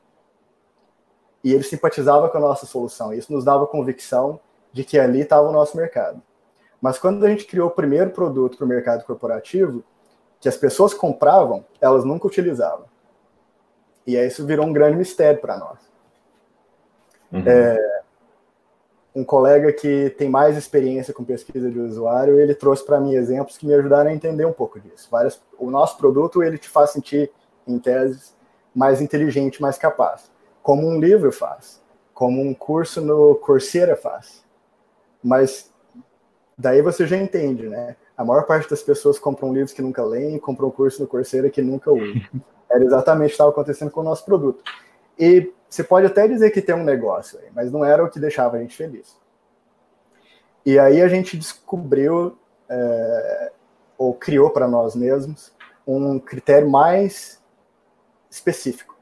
E ele simpatizava com a nossa solução. Isso nos dava convicção de que ali estava o nosso mercado. Mas quando a gente criou o primeiro produto para o mercado corporativo, que as pessoas compravam, elas nunca utilizavam. E aí isso virou um grande mistério para nós. Uhum. É, um colega que tem mais experiência com pesquisa de usuário, ele trouxe para mim exemplos que me ajudaram a entender um pouco disso. Várias, o nosso produto ele te faz sentir, em teses, mais inteligente, mais capaz, como um livro faz, como um curso no Coursera faz. Mas daí você já entende, né? A maior parte das pessoas compram livros que nunca leem, compram curso no Coursera que nunca usam. [LAUGHS] Era exatamente o que estava acontecendo com o nosso produto. E você pode até dizer que tem um negócio aí, mas não era o que deixava a gente feliz. E aí a gente descobriu, é, ou criou para nós mesmos, um critério mais específico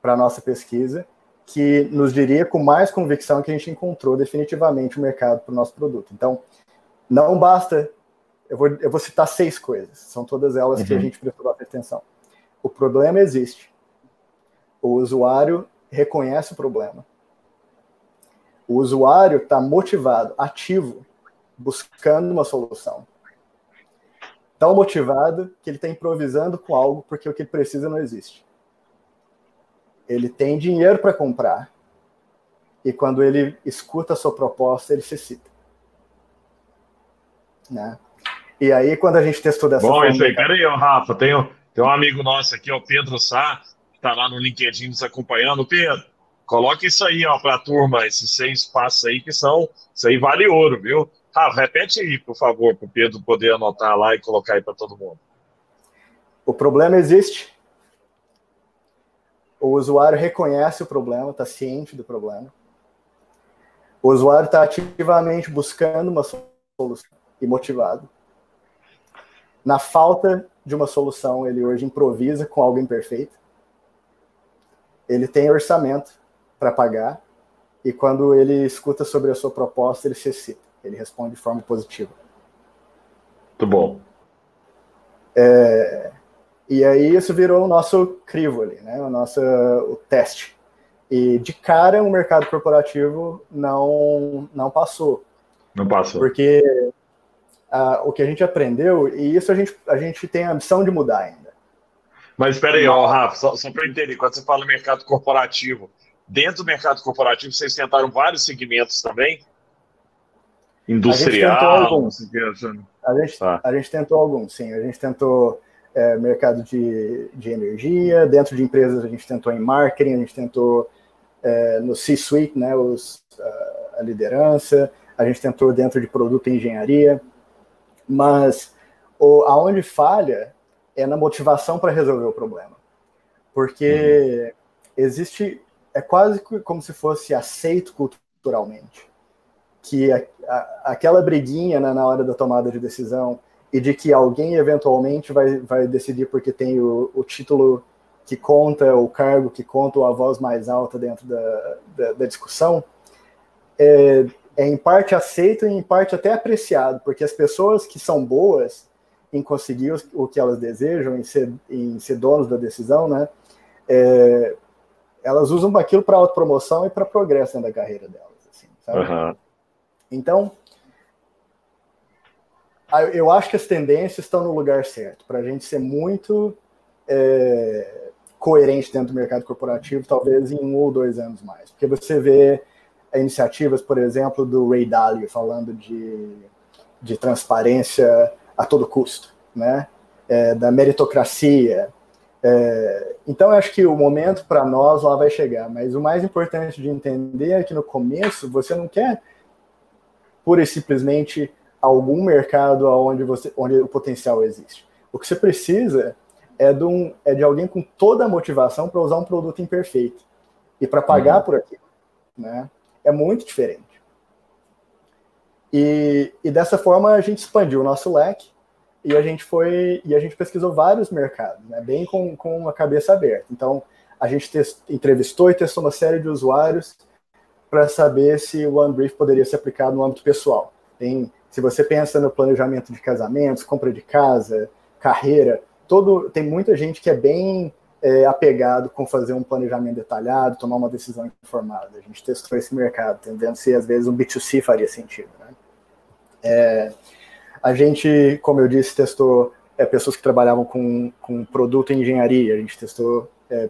para a nossa pesquisa, que nos diria com mais convicção que a gente encontrou definitivamente o mercado para o nosso produto. Então, não basta. Eu vou, eu vou citar seis coisas, são todas elas uhum. que a uhum. gente prestou atenção. O problema existe. O usuário reconhece o problema. O usuário está motivado, ativo, buscando uma solução. Tão motivado que ele está improvisando com algo porque o que ele precisa não existe. Ele tem dinheiro para comprar. E quando ele escuta a sua proposta, ele se cita. Né? E aí, quando a gente testou dessa
Bom, forma... Bom, isso aí. Peraí, Rafa, tem, tem um amigo nosso aqui, o Pedro Sá, está lá no LinkedIn nos acompanhando, Pedro, coloque isso aí, ó, para a turma, esses seis passos aí que são, isso aí vale ouro, viu? Ah, repete aí, por favor, para o Pedro poder anotar lá e colocar aí para todo mundo.
O problema existe. O usuário reconhece o problema, está ciente do problema. O usuário está ativamente buscando uma solução e motivado. Na falta de uma solução, ele hoje improvisa com algo imperfeito ele tem orçamento para pagar e quando ele escuta sobre a sua proposta, ele se excita, ele responde de forma positiva.
Muito bom.
É, e aí isso virou o nosso crivo ali, né? O nosso o teste. E de cara o mercado corporativo não não passou.
Não passou.
Porque a, o que a gente aprendeu e isso a gente a gente tem a missão de mudar ainda
mas espera aí, ó, Rafa, só, só para entender, quando você fala mercado corporativo, dentro do mercado corporativo vocês tentaram vários segmentos também? Industrial? A gente tentou alguns.
A gente, tá. a gente tentou alguns, sim. A gente tentou é, mercado de, de energia, dentro de empresas a gente tentou em marketing, a gente tentou é, no C-suite, né, os, a, a liderança, a gente tentou dentro de produto e engenharia, mas o, aonde falha é na motivação para resolver o problema. Porque uhum. existe, é quase como se fosse aceito culturalmente que a, a, aquela briguinha né, na hora da tomada de decisão e de que alguém eventualmente vai, vai decidir porque tem o, o título que conta, o cargo que conta, ou a voz mais alta dentro da, da, da discussão, é, é em parte aceito e em parte até apreciado, porque as pessoas que são boas em conseguir o que elas desejam, em ser, em ser donos da decisão, né? É, elas usam aquilo para autopromoção e para progresso da carreira delas. Assim, uhum. Então, eu acho que as tendências estão no lugar certo, para a gente ser muito é, coerente dentro do mercado corporativo, talvez em um ou dois anos mais. Porque você vê iniciativas, por exemplo, do Ray Dalio falando de, de transparência a todo custo, né? É, da meritocracia. É, então, eu acho que o momento para nós lá vai chegar, mas o mais importante de entender é que no começo você não quer pura e simplesmente algum mercado onde, você, onde o potencial existe. O que você precisa é de, um, é de alguém com toda a motivação para usar um produto imperfeito e para pagar uhum. por aquilo. Né? É muito diferente. E, e dessa forma a gente expandiu o nosso leque e a gente foi e a gente pesquisou vários mercados, né, bem com, com a cabeça aberta. Então, a gente entrevistou e testou uma série de usuários para saber se o OneBrief poderia ser aplicado no âmbito pessoal. Tem, se você pensa no planejamento de casamentos, compra de casa, carreira, todo tem muita gente que é bem é, apegado com fazer um planejamento detalhado, tomar uma decisão informada. A gente testou esse mercado, tentando se às vezes um B2C faria sentido. Né? É, a gente, como eu disse, testou é, pessoas que trabalhavam com, com produto e engenharia, a gente testou é,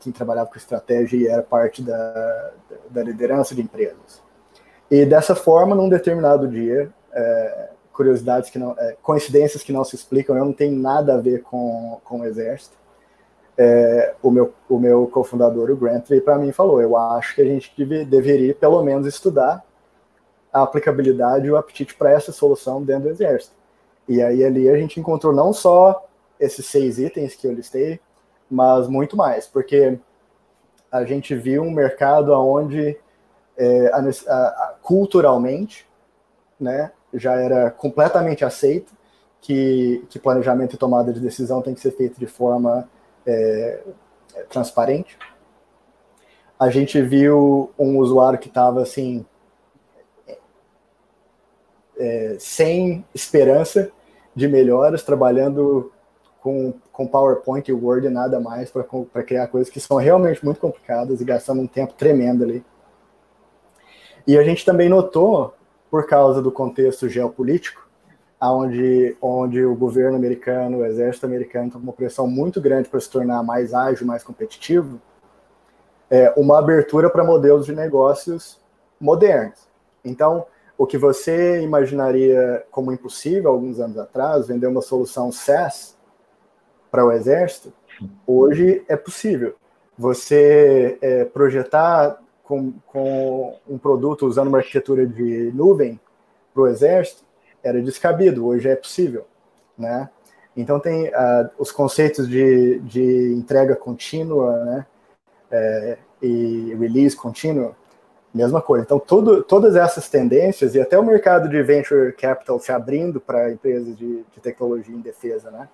quem trabalhava com estratégia e era parte da, da liderança de empresas. E dessa forma, num determinado dia, é, curiosidades que não, é, coincidências que não se explicam, eu não tenho nada a ver com, com o exército. É, o meu, o meu cofundador, o Grant, veio para mim e falou: Eu acho que a gente deve, deveria, pelo menos, estudar a aplicabilidade e o apetite para essa solução dentro do exército. E aí ali a gente encontrou não só esses seis itens que eu listei, mas muito mais, porque a gente viu um mercado onde é, a, a, culturalmente né, já era completamente aceito que, que planejamento e tomada de decisão tem que ser feito de forma é, transparente. A gente viu um usuário que estava assim é, sem esperança de melhoras, trabalhando com, com PowerPoint e Word e nada mais para criar coisas que são realmente muito complicadas e gastando um tempo tremendo ali. E a gente também notou, por causa do contexto geopolítico, onde, onde o governo americano, o exército americano está com uma pressão muito grande para se tornar mais ágil, mais competitivo, é, uma abertura para modelos de negócios modernos. Então, o que você imaginaria como impossível alguns anos atrás, vender uma solução SaaS, para o Exército, hoje é possível. Você é, projetar com, com um produto usando uma arquitetura de nuvem para o Exército era descabido, hoje é possível. Né? Então, tem uh, os conceitos de, de entrega contínua né? É, e release contínuo, mesma coisa. Então, tudo, todas essas tendências, e até o mercado de venture capital se abrindo para empresas de, de tecnologia em defesa, né?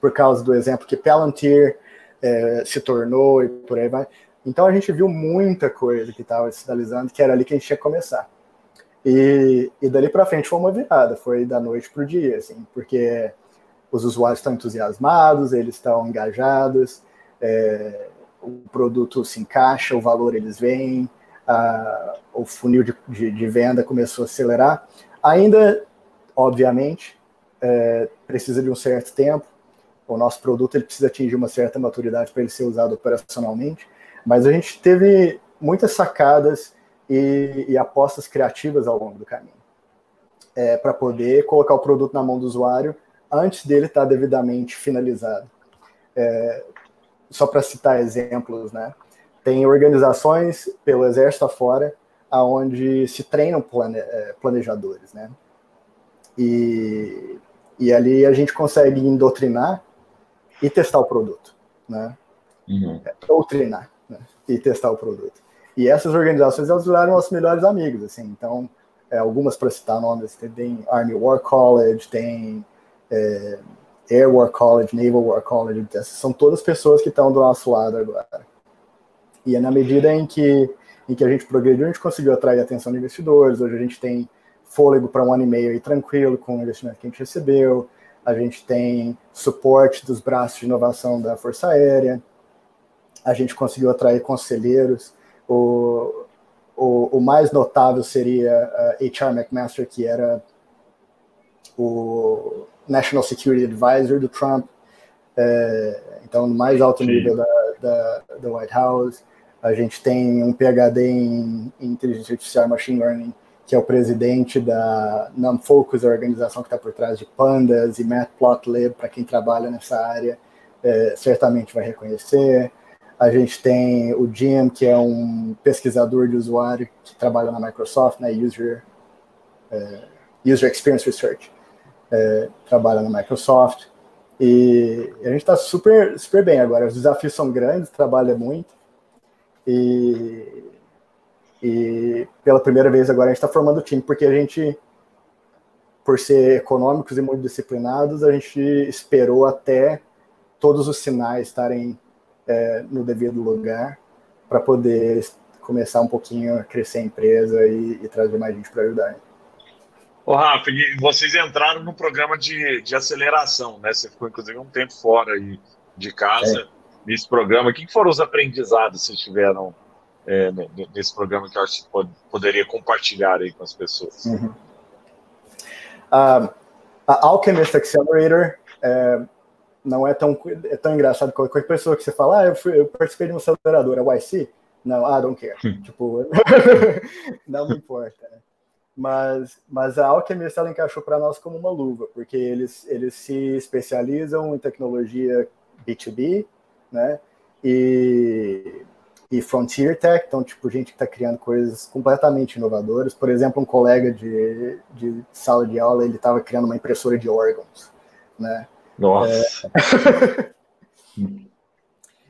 por causa do exemplo que Palantir é, se tornou e por aí vai. Então a gente viu muita coisa que estava sinalizando que era ali que a gente tinha que começar. E, e dali para frente foi uma virada, foi da noite para o dia, assim, porque os usuários estão entusiasmados, eles estão engajados, é, o produto se encaixa, o valor eles veem, o funil de, de, de, venda começou a acelerar. Ainda, obviamente, é, precisa de um certo tempo, o nosso produto ele precisa atingir uma certa maturidade para ele ser usado operacionalmente, mas a gente teve muitas sacadas e, e apostas criativas ao longo do caminho é, para poder colocar o produto na mão do usuário antes dele estar devidamente finalizado. É, só para citar exemplos, né? Tem organizações pelo exército afora aonde se treinam plane, é, planejadores, né? E, e ali a gente consegue doutrinar e testar o produto, né? Uhum. É, ou treinar né? e testar o produto. E essas organizações elas viraram nossos melhores amigos, assim. Então, é, algumas para citar nomes, tem Army War College, tem é, Air War College, Naval War College, são todas pessoas que estão do nosso lado agora. E é na medida em que, em que a gente progrediu, a gente conseguiu atrair a atenção de investidores. Hoje a gente tem fôlego para um ano e meio aí tranquilo com o investimento que a gente recebeu a gente tem suporte dos braços de inovação da Força Aérea, a gente conseguiu atrair conselheiros, o, o, o mais notável seria a HR McMaster, que era o National Security Advisor do Trump, é, então no mais alto nível da, da, da, White House. A gente tem um PhD em, em inteligência artificial e machine learning que é o presidente da NumFocus, a organização que está por trás de Pandas e Matplotlib, para quem trabalha nessa área, é, certamente vai reconhecer. A gente tem o Jim, que é um pesquisador de usuário que trabalha na Microsoft, né, User, é, User Experience Research, é, trabalha na Microsoft. E a gente está super, super bem agora. Os desafios são grandes, trabalha muito. E e pela primeira vez agora a gente está formando o time, porque a gente por ser econômicos e muito disciplinados, a gente esperou até todos os sinais estarem é, no devido lugar para poder começar um pouquinho a crescer a empresa e, e trazer mais gente para ajudar.
Ô, Rafa, vocês entraram no programa de, de aceleração, né? Você ficou, inclusive, um tempo fora aí de casa é. Nesse programa. O que foram os aprendizados que vocês tiveram é, nesse programa que eu acho que pode, poderia compartilhar aí com as pessoas? Uhum.
Uh, a Alchemist Accelerator é, não é tão, é tão engraçado qualquer pessoa que você fala, ah, eu, fui, eu participei de uma aceleradora, YC. Não, I don't care. Hum. tipo, [LAUGHS] não me importa. Né? Mas, mas a Alchemist ela encaixou para nós como uma luva, porque eles, eles se especializam em tecnologia B2B, né? E, e Frontier Tech, então, tipo, gente que está criando coisas completamente inovadoras. Por exemplo, um colega de, de sala de aula, ele estava criando uma impressora de órgãos, né?
Nossa!
É... [LAUGHS]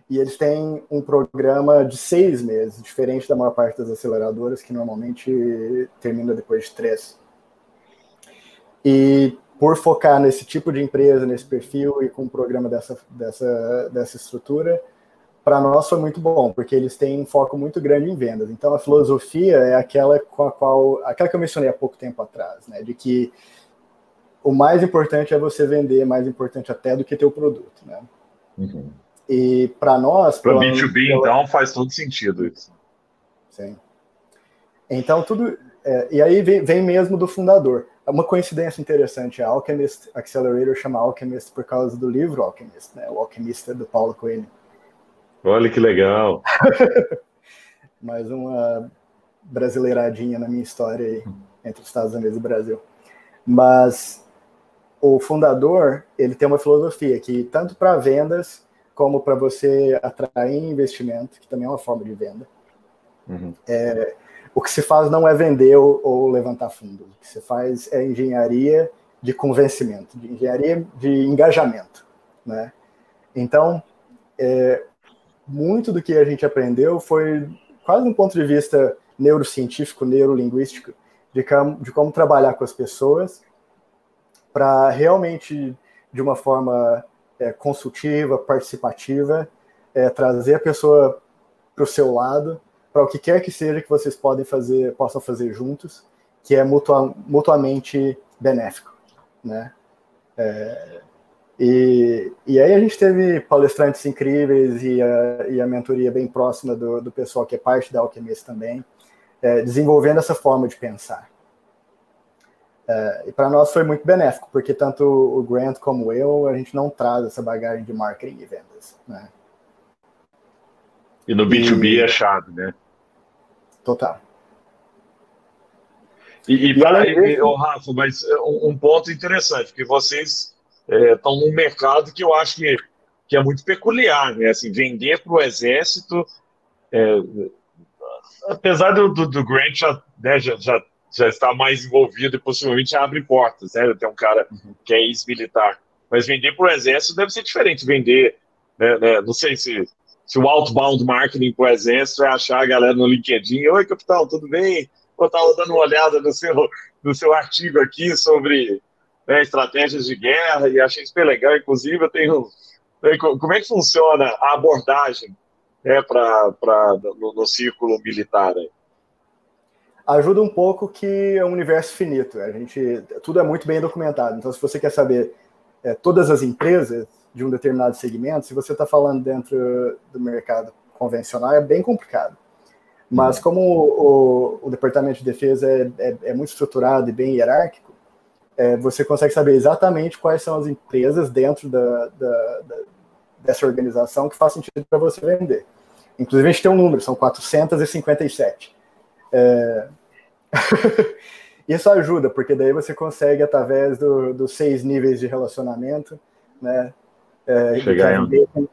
e eles têm um programa de seis meses, diferente da maior parte das aceleradoras, que normalmente termina depois de três. E por focar nesse tipo de empresa, nesse perfil e com um programa dessa, dessa, dessa estrutura, para nós foi muito bom, porque eles têm um foco muito grande em vendas. Então a filosofia é aquela com a qual, aquela que eu mencionei há pouco tempo atrás, né, de que o mais importante é você vender, mais importante até do que ter o produto, né? Uhum. E para nós,
para B2B, pela... então faz todo sentido isso.
Sim. Então tudo é, e aí vem, vem mesmo do fundador. É uma coincidência interessante, a Alchemist Accelerator chama Alchemist por causa do livro Alchemist, né? O Alquimista do Paulo Coelho.
Olha que legal. [LAUGHS]
Mais uma brasileiradinha na minha história aí, entre os Estados Unidos e o Brasil. Mas o fundador, ele tem uma filosofia que tanto para vendas como para você atrair investimento, que também é uma forma de venda. Uhum. É, o que se faz não é vender ou, ou, levantar fundos. O que se faz é engenharia de convencimento, de engenharia de engajamento, né? Então, é, muito do que a gente aprendeu foi quase um ponto de vista neurocientífico, neurolinguístico, de, como, de como trabalhar com as pessoas para realmente, de uma forma é, consultiva, participativa, é, trazer a pessoa para o seu lado, para o que quer que seja que vocês podem fazer, possam fazer juntos, que é mutua, mutuamente benéfico, né? É, e, e aí a gente teve palestrantes incríveis e a, e a mentoria bem próxima do, do pessoal que é parte da Alquimista também, é, desenvolvendo essa forma de pensar. É, e para nós foi muito benéfico, porque tanto o Grant como eu, a gente não traz essa bagagem de marketing e vendas. Né?
E no B2B e... é chave, né?
Total.
E, e, para, e, oh, Rafa, mas um, um ponto interessante, que vocês estão é, num mercado que eu acho que, que é muito peculiar, né? Assim, vender para o exército, é, apesar do, do, do Grant já, né, já, já, já estar mais envolvido e possivelmente abre portas, né? Tem um cara uhum. que é ex-militar. Mas vender para o exército deve ser diferente. Vender, né, né, não sei se, se o outbound marketing para o exército é achar a galera no LinkedIn. Oi, capitão, tudo bem? Eu estava dando uma olhada no seu, no seu artigo aqui sobre né, estratégias de guerra e achei super legal. Inclusive, eu tenho. Né, como é que funciona a abordagem né, pra, pra, no, no círculo militar?
Ajuda um pouco que é um universo finito. A gente, tudo é muito bem documentado. Então, se você quer saber é, todas as empresas de um determinado segmento, se você está falando dentro do mercado convencional, é bem complicado. Mas uhum. como o, o, o Departamento de Defesa é, é, é, muito estruturado e bem hierárquico, é, você consegue saber exatamente quais são as empresas dentro da, da, da, dessa organização que faz sentido para você vender. Inclusive, a gente tem um número, são 457. É... [LAUGHS] Isso ajuda, porque daí você consegue, através do, dos seis níveis de relacionamento, né, é, chegar, em...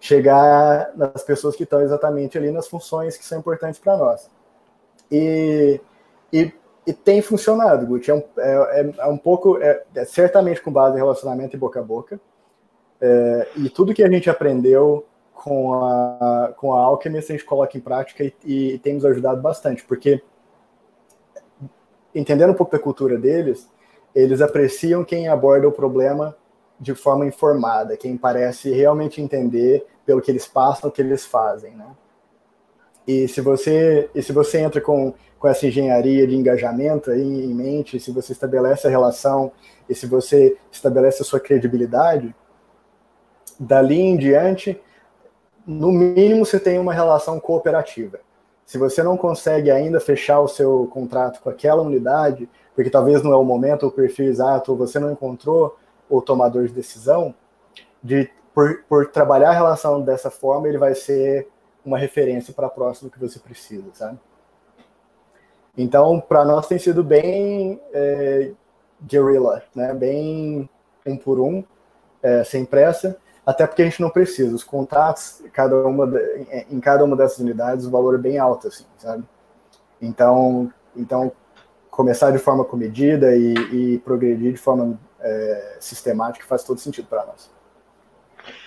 chegar nas pessoas que estão exatamente ali nas funções que são importantes para nós. E, e e tem funcionado, Gucci. É um, é, é um pouco, é, é, certamente com base em relacionamento e boca a boca. É, e tudo que a gente aprendeu com a, com a Alchemist a gente coloca em prática e, e, temos ajudado bastante, porque entendendo um pouco da cultura deles, eles apreciam quem aborda o problema de forma informada, quem parece realmente entender pelo que eles passam, o que eles fazem, né? E se você, e se você entra com, com essa engenharia de engajamento aí em mente, se você estabelece a relação e se você estabelece a sua credibilidade, dali em diante, no mínimo você tem uma relação cooperativa. Se você não consegue ainda fechar o seu contrato com aquela unidade, porque talvez não é o momento, o perfil exato, ou você não encontrou o tomador de decisão, de, por, por trabalhar a relação dessa forma, ele vai ser uma referência para próximo que você precisa, sabe? Então, para nós tem sido bem é, guerrilla, né? Bem um por um, é, sem pressa, até porque a gente não precisa. Os contratos, cada uma em cada uma dessas unidades, o valor é bem alto, assim, sabe? Então, então começar de forma comedida e, e progredir de forma é, sistemática faz todo sentido para nós.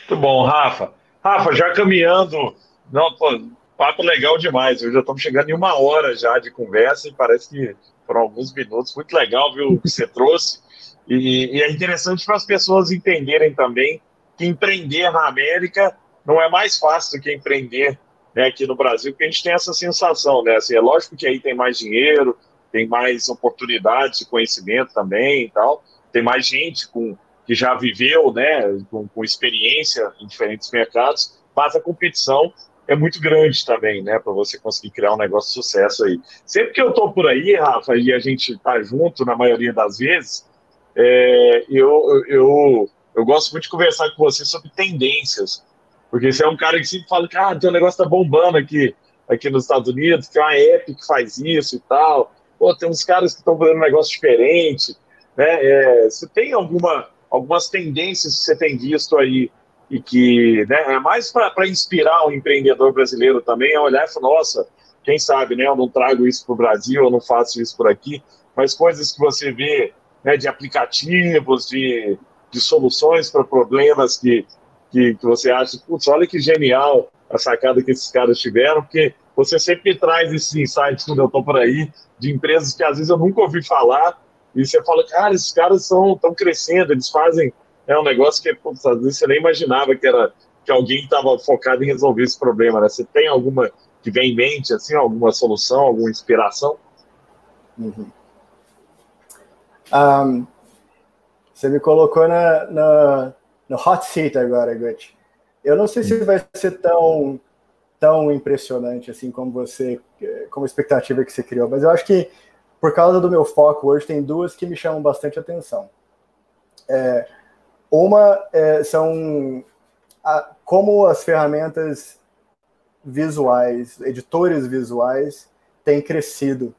Muito bom, Rafa. Rafa, já caminhando não, pô, papo legal demais. Eu já estamos chegando em uma hora já de conversa e parece que foram alguns minutos. Muito legal, viu, o que você trouxe. E, e é interessante para as pessoas entenderem também que empreender na América não é mais fácil do que empreender né, aqui no Brasil, porque a gente tem essa sensação, né? Assim, é lógico que aí tem mais dinheiro, tem mais oportunidades de conhecimento também e tal, tem mais gente com, que já viveu, né, com, com experiência em diferentes mercados, mas a competição é muito grande também, né, para você conseguir criar um negócio de sucesso aí. Sempre que eu estou por aí, Rafa, e a gente está junto na maioria das vezes, é, eu, eu, eu gosto muito de conversar com você sobre tendências, porque você é um cara que sempre fala que ah, tem um negócio tá bombando aqui, aqui nos Estados Unidos, tem uma app que faz isso e tal, pô, tem uns caras que estão fazendo um negócio diferente, né, é, tem alguma, algumas tendências que você tem visto aí e que né, é mais para inspirar o empreendedor brasileiro também a olhar e falar, nossa, quem sabe, né, eu não trago isso para o Brasil, eu não faço isso por aqui, mas coisas que você vê né, de aplicativos, de, de soluções para problemas que, que, que, você acha, putz, olha que genial a sacada que esses caras tiveram, porque você sempre traz esses insights quando eu estou por aí, de empresas que às vezes eu nunca ouvi falar, e você fala, cara, esses caras estão crescendo, eles fazem é um negócio que putz, você nem imaginava que era que alguém estava focado em resolver esse problema, né? Você tem alguma que vem em mente, assim, alguma solução, alguma inspiração?
Uhum. Um, você me colocou na, na, no hot seat agora, Gucci. Eu não sei se vai ser tão tão impressionante assim como você, como a expectativa que você criou, mas eu acho que por causa do meu foco hoje tem duas que me chamam bastante atenção. É, uma é, são a, como as ferramentas visuais, editores visuais, têm crescido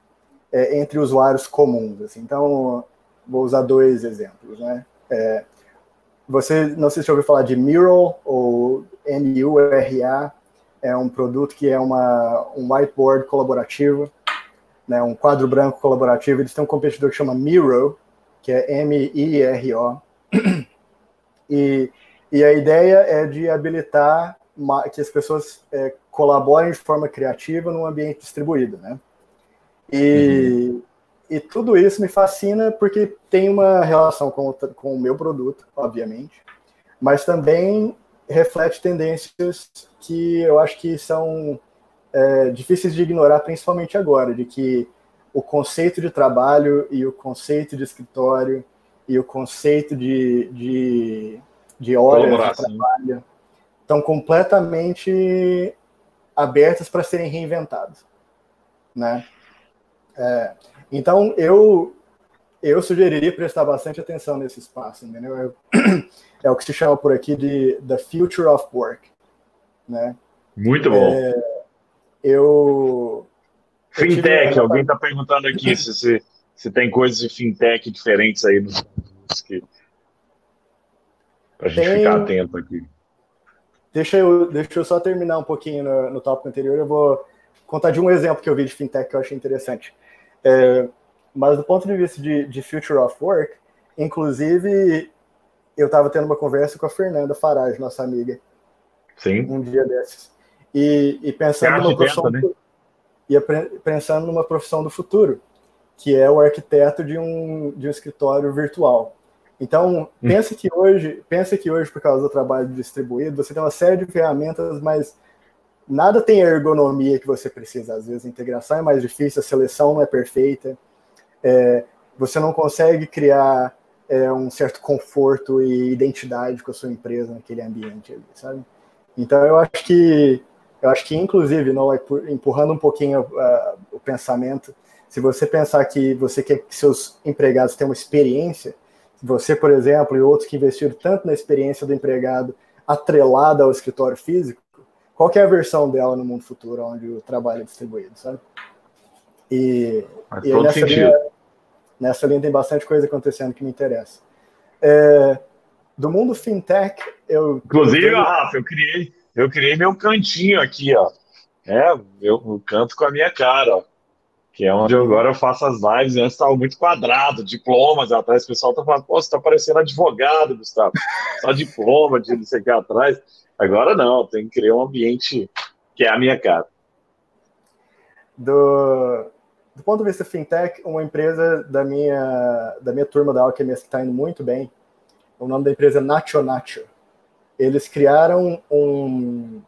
é, entre usuários comuns. Assim. Então, vou usar dois exemplos. Né? É, você não sei se ouviu falar de Mural ou M-U-R-A, é um produto que é uma, um whiteboard colaborativo, né, um quadro branco colaborativo. Eles têm um competidor que chama Miro, que é M-I-R-O. [CLEARS THROAT] E, e a ideia é de habilitar que as pessoas é, colaborem de forma criativa num ambiente distribuído, né? E, uhum. e tudo isso me fascina porque tem uma relação com, com o meu produto, obviamente, mas também reflete tendências que eu acho que são é, difíceis de ignorar, principalmente agora, de que o conceito de trabalho e o conceito de escritório e o conceito de, de, de horas de trabalho estão completamente abertas para serem reinventados, né? É, então eu eu sugeriria prestar bastante atenção nesse espaço, entendeu? É, o [CLEARS THROAT] que se chama por aqui de the future of work, né?
Muito bom. É,
eu
fintech, alguém está perguntando aqui se, se se tem coisas de fintech diferentes aí nos que para a gente tem... ficar atento aqui.
Deixa eu, deixa eu só terminar um pouquinho no, no tópico anterior. Eu vou contar de um exemplo que eu vi de fintech que eu achei interessante. É, mas do ponto de vista de, de Future of Work, inclusive, eu estava tendo uma conversa com a Fernanda Farage, nossa amiga.
Sim.
Um dia desses. E, e pensando numa profissão. Né? E pensando numa profissão do futuro que é o arquiteto de um, de um escritório virtual. Então, hum. pensa que hoje, pensa que hoje, por causa do trabalho distribuído, você tem uma série de ferramentas, mas nada tem a ergonomia que você precisa. Às vezes a integração é mais difícil, a seleção não é perfeita, é, você não consegue criar é, um certo conforto e identidade com a sua empresa naquele ambiente ali, sabe? Então eu acho que eu acho que inclusive não empurrando um pouquinho uh, o pensamento, se você pensar que você quer que seus empregados tenham uma experiência, você, por exemplo, e outros que investiram tanto na experiência do empregado atrelada ao escritório físico, qual é a versão dela no mundo futuro, onde o trabalho é distribuído, sabe? E, e nessa, linha, nessa linha tem bastante coisa acontecendo que me interessa. É, do mundo fintech, eu.
Inclusive, eu, Rafa, eu criei, eu criei meu cantinho aqui, ó. É, eu, canto com a minha cara, ó que é onde eu, agora eu faço as lives. Antes estava muito quadrado, diplomas atrás. O pessoal tá falando, você tá parecendo advogado, Gustavo. Só diploma de não sei o que atrás. Agora não, tem que criar um ambiente que é a minha cara.
Do, do ponto de vista fintech, uma empresa da minha, da minha turma da Alchemist que está indo muito bem, o nome da empresa é Nacho Nacho. Eles criaram um,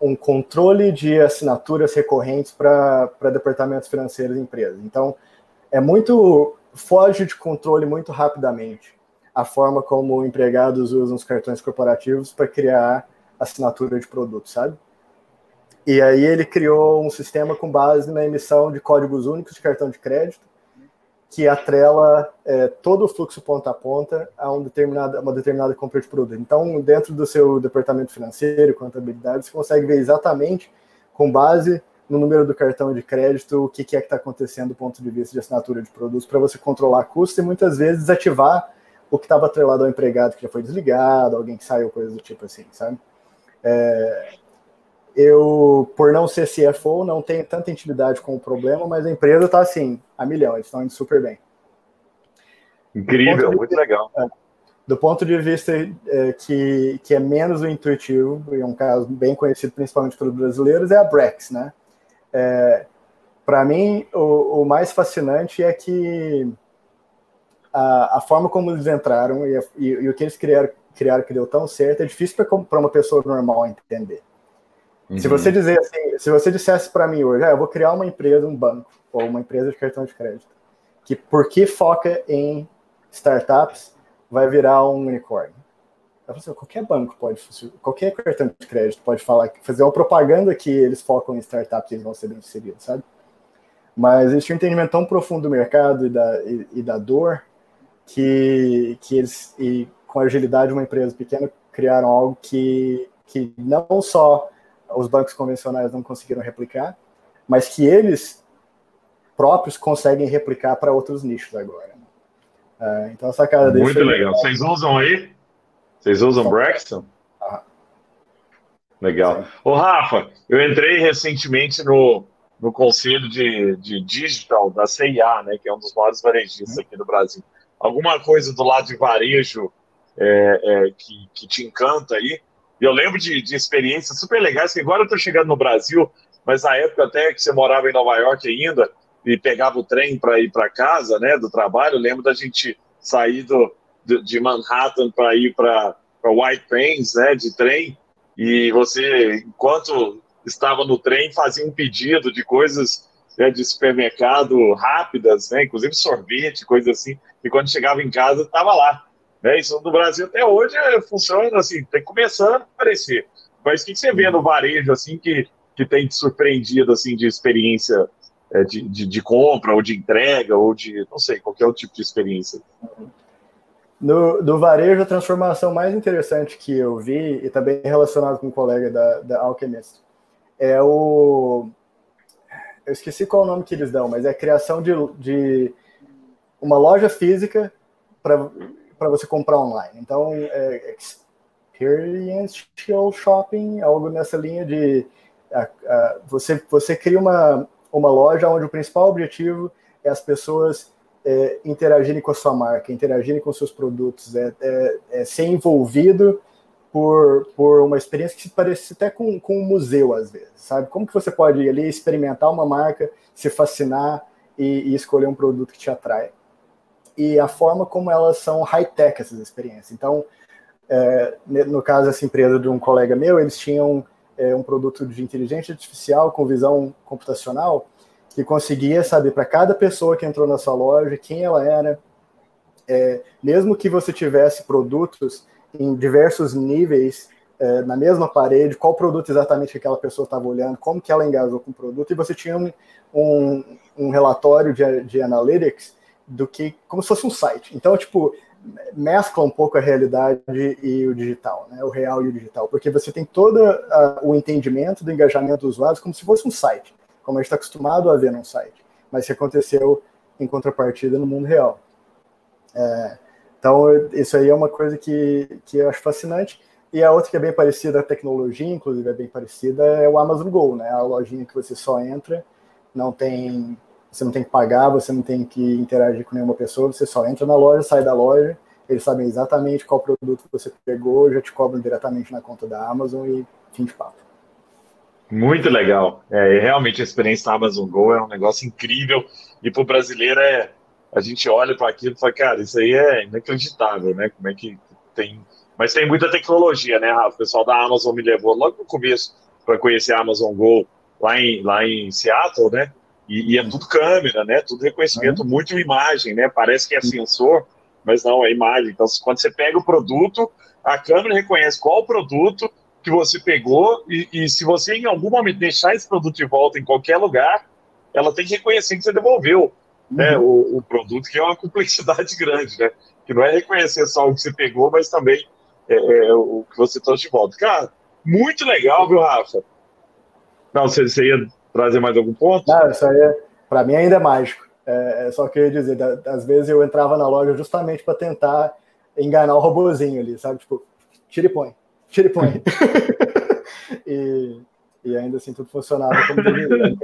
um controle de assinaturas recorrentes para departamentos financeiros e empresas. Então, é muito foge de controle muito rapidamente a forma como empregados usam os cartões corporativos para criar assinatura de produtos, sabe? E aí ele criou um sistema com base na emissão de códigos únicos de cartão de crédito que atrela é, todo o fluxo ponta a ponta a um determinado, uma determinada compra de produto. Então, dentro do seu departamento financeiro, contabilidade, você consegue ver exatamente, com base no número do cartão de crédito, o que, que é que está acontecendo do ponto de vista de assinatura de produtos, para você controlar custos e muitas vezes desativar o que estava atrelado ao empregado que já foi desligado, alguém que saiu, coisa do tipo assim, sabe? É, eu, por não ser CFO, não tenho tanta intimidade com o problema, mas a empresa está assim, a milhão, eles estão indo super bem.
Incrível, muito vista, legal. É,
do ponto de vista é, que, que é menos intuitivo, e é um caso bem conhecido principalmente pelos brasileiros, é a Brex, né? É, Para mim, o, o, mais fascinante é que a, a forma como eles entraram e, e, e o que eles criaram, criaram que deu tão certo é difícil para uma pessoa normal entender. Uhum. Se você dizer assim, se você dissesse para mim hoje, ah, eu vou criar uma empresa, um banco, ou uma empresa de cartão de crédito, que porque foca em startups, vai virar um unicórnio. Assim, qualquer banco pode, qualquer cartão de crédito pode falar, fazer uma propaganda que eles focam em startups e eles vão ser bem sucedidos, sabe? Mas existe um entendimento tão profundo do mercado e da, e, e da dor que, que eles, e com a agilidade de uma empresa pequena, criaram algo que, que não só os bancos convencionais não conseguiram replicar, mas que eles próprios conseguem replicar para outros nichos agora. Uh, então a sacada
Muito legal. Vocês usam aí? Vocês usam Braxton? Ah. Legal. Ô, Rafa, eu entrei recentemente no, no conselho de, de digital da CIA, né, que é um dos maiores varejistas aqui no Brasil. Alguma coisa do lado de varejo é, é, que, que te encanta aí? Eu lembro de, de experiências super legais, que agora eu estou chegando no Brasil, mas na época até que você morava em Nova York ainda, e pegava o trem para ir para casa, né, do trabalho, eu lembro da gente sair do, de Manhattan para ir para White Plains, né, de trem, e você, enquanto estava no trem, fazia um pedido de coisas né, de supermercado rápidas, né, inclusive sorvete, coisa assim, e quando chegava em casa, estava lá. Né? Isso no Brasil até hoje é, funciona assim, tem começando a aparecer. Mas o que você vê no varejo assim que, que tem te surpreendido assim de experiência é, de, de, de, compra ou de entrega ou de não sei qualquer outro tipo de experiência?
No, do varejo, a transformação mais interessante que eu vi, e também relacionado com um colega da, da Alchemist, é o. Eu esqueci qual é o nome que eles dão, mas é a criação de, de uma loja física para para você comprar online. Então, é, experiential shopping, algo nessa linha de a, a, você, você cria uma, uma loja onde o principal objetivo é as pessoas é, interagirem com a sua marca, interagirem com seus produtos, é, é, é, ser envolvido por, por uma experiência que se parece até com, com um museu às vezes, sabe? Como que você pode ir ali experimentar uma marca, se fascinar e, e escolher um produto que te atrai. E a forma como elas são high-tech, essas experiências. Então, é, no caso dessa empresa de um colega meu, eles tinham é, um produto de inteligência artificial com visão computacional que conseguia saber para cada pessoa que entrou na sua loja quem ela era, é, mesmo que você tivesse produtos em diversos níveis é, na mesma parede, qual produto exatamente que aquela pessoa estava olhando, como que ela engajou com o produto, e você tinha um, um, um relatório de, de analytics do que como se fosse um site. Então, tipo, mescla um pouco a realidade e o digital, né? o real e o digital, porque você tem todo a, o entendimento do engajamento dos usuários como se fosse um site, como a gente está acostumado a ver num site, mas que aconteceu em contrapartida no mundo real. É, então, isso aí é uma coisa que, que eu acho fascinante. E a outra que é bem parecida, a tecnologia, inclusive, é bem parecida, é o Amazon Go, né? A lojinha que você só entra, não tem você não tem que pagar, você não tem que interagir com nenhuma pessoa, você só entra na loja, sai da loja, eles sabem exatamente qual produto você pegou, já te cobram diretamente na conta da Amazon e fim de papo.
Muito legal. É, realmente a experiência da Amazon Go é um negócio incrível e para o brasileiro é a gente olha para aquilo e fala, cara, isso aí é inacreditável, né? Como é que tem. Mas tem muita tecnologia, né, Rafa? O pessoal da Amazon me levou logo no começo para conhecer a Amazon Go lá em, lá em Seattle, né? E, e, é tudo câmera, né? Tudo reconhecimento, uhum. muito imagem, né? Parece que é sensor, mas não, é imagem. Então, quando você pega o produto, a câmera reconhece qual produto que você pegou e, e, se você em algum momento deixar esse produto de volta em qualquer lugar, ela tem que reconhecer que você devolveu né, uhum. o, o, produto, que é uma [LAUGHS] complexidade grande, né? Que não é reconhecer só o que você pegou, mas também é, é, o que você trouxe de volta. Cara, muito legal, viu, Rafa? Não, você, você ia trazer mais algum ponto?
Não, isso aí, é, para mim, ainda é mágico. É, é só queria dizer, da, às vezes eu entrava na loja justamente para tentar enganar o robozinho ali, sabe? Tipo, tira e põe, tira e põe. [LAUGHS] e, e ainda assim tudo funcionava como deveria.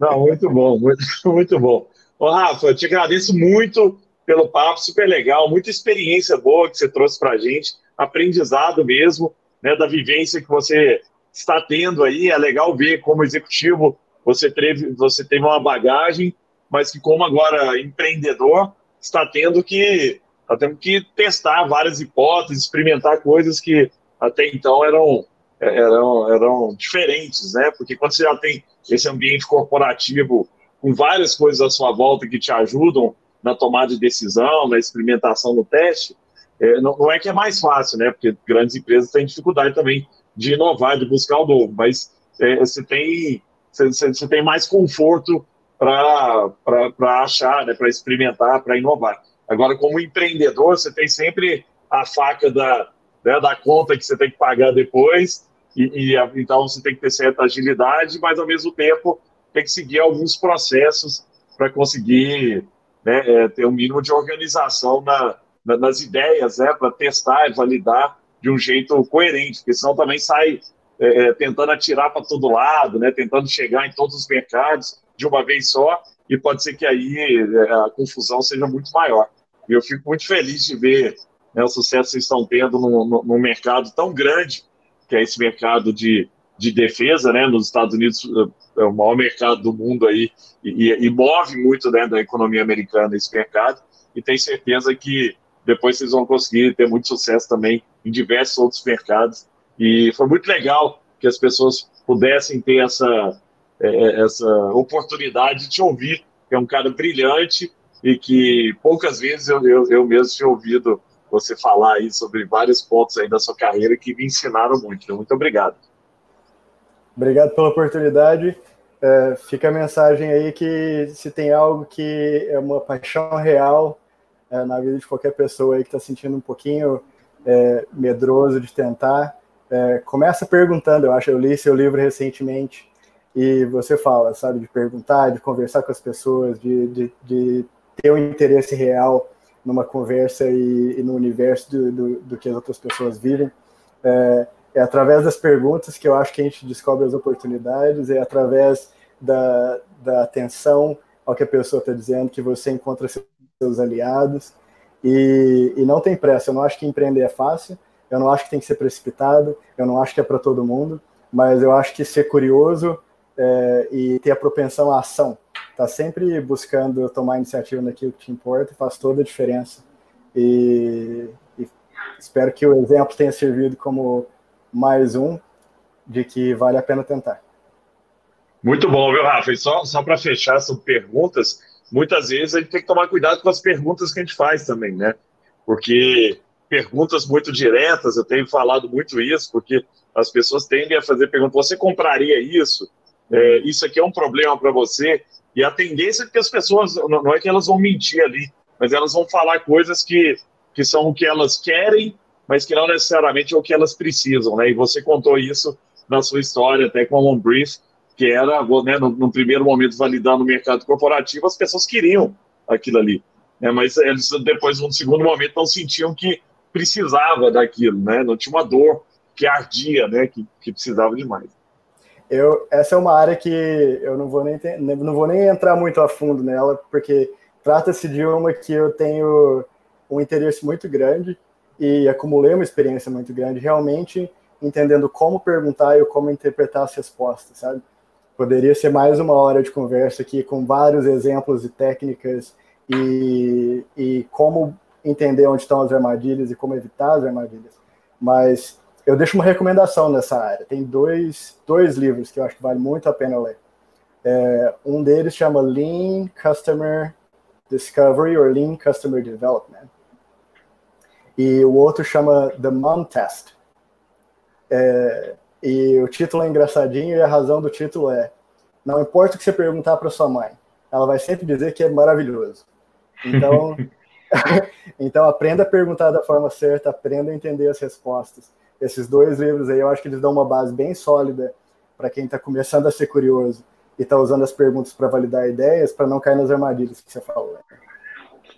Não, muito bom, muito, muito bom. Ô, Rafa, eu te agradeço muito pelo papo, super legal, muita experiência boa que você trouxe para a gente, aprendizado mesmo, né, da vivência que você está tendo aí. É legal ver como executivo você teve, você teve uma bagagem, mas que como agora empreendedor está tendo que está tendo que testar várias hipóteses, experimentar coisas que até então eram eram, eram diferentes, né? Porque quando você já tem esse ambiente corporativo com várias coisas à sua volta que te ajudam na tomada de decisão, na experimentação no teste, é, não, não, é que é mais fácil, né? Porque grandes empresas têm dificuldade também de inovar, de buscar o novo, mas é, você tem você, tem mais conforto para achar, né, para experimentar, para inovar. Agora, como empreendedor, você tem sempre a faca da, né, da conta que você tem que pagar depois, e, e, então você tem que ter certa agilidade, mas ao mesmo tempo tem que seguir alguns processos para conseguir né, é, ter um mínimo de organização na, na, nas ideias, né, para testar e validar de um jeito coerente, porque senão também sai é, é tentando atirar para todo lado, né, tentando chegar em todos os mercados de uma vez só, e pode ser que aí é, a confusão seja muito maior. E eu fico muito feliz de ver né, o sucesso que estão tendo num, mercado tão grande, que é esse mercado de, de defesa, né, nos Estados Unidos é o maior mercado do mundo aí, e, e move muito né, da economia americana esse mercado, e tenho certeza que depois vocês vão conseguir ter muito sucesso também em diversos outros mercados. E foi muito legal que as pessoas pudessem ter essa, é, é, essa oportunidade de te ouvir, é um cara brilhante e que poucas vezes eu, eu, eu mesmo tinha ouvido você falar aí sobre vários pontos aí da sua carreira que me ensinaram muito. Então, muito obrigado.
Obrigado pela oportunidade. É, fica a mensagem aí que se tem algo que é uma paixão real é, na vida de qualquer pessoa aí que está sentindo um pouquinho é, medroso de tentar, é, começa perguntando. Eu acho, eu li seu livro recentemente e você fala, sabe, de perguntar, de conversar com as pessoas, de, de, de ter um interesse real numa conversa e, e no universo do, do, do, que as outras pessoas vivem. É, é, através das perguntas que eu acho que a gente descobre as oportunidades, é através da, da atenção ao que a pessoa está dizendo que você encontra seus aliados. E, e não tem pressa. Eu não acho que empreender é fácil, eu não acho que tem que ser precipitado, eu não acho que é para todo mundo, mas eu acho que ser curioso é, e ter a propensão à ação Tá sempre buscando tomar iniciativa naquilo que te importa, faz toda a diferença. E, e espero que o exemplo tenha servido como mais um de que vale a pena tentar.
Muito bom, viu, Rafa? E só, só para fechar essas perguntas, muitas vezes a gente tem que tomar cuidado com as perguntas que a gente faz também, né? Porque perguntas muito diretas, eu tenho falado muito isso, porque as pessoas tendem a fazer perguntas: você compraria isso? É, isso aqui é um problema para você? E a tendência é que as pessoas, não é que elas vão mentir ali, mas elas vão falar coisas que, que são o que elas querem, mas que não necessariamente é o que elas precisam, né? E você contou isso na sua história, até com a Long Brief, que era, né, no, no, primeiro momento, validando o mercado corporativo, as pessoas queriam aquilo ali. Né, mas eles, depois, no segundo momento, não sentiam que precisava daquilo, né? Não tinha uma dor que ardia, né? Que, que precisava demais.
Eu, essa é uma área que eu não vou nem, não vou nem entrar muito a fundo nela, porque trata-se de uma que eu tenho um interesse muito grande e acumulei uma experiência muito grande, realmente entendendo como perguntar e como interpretar as respostas, sabe? Poderia ser mais uma hora de conversa aqui com vários exemplos e técnicas e, e como entender onde estão as armadilhas e como evitar as armadilhas. Mas eu deixo uma recomendação nessa área. Tem dois, dois livros que eu acho que vale muito a pena ler. É, um deles chama Lean Customer Discovery or Lean Customer Development. E o outro chama The Mom Test. É, e o título é engraçadinho e a razão do título é: Não importa o que você perguntar para sua mãe, ela vai sempre dizer que é maravilhoso. Então, [LAUGHS] [LAUGHS] então aprenda a perguntar da forma certa, aprenda a entender as respostas. Esses dois livros aí, eu acho que eles dão uma base bem sólida para quem está começando a ser curioso e está usando as perguntas para validar ideias, para não cair nas armadilhas que você falou.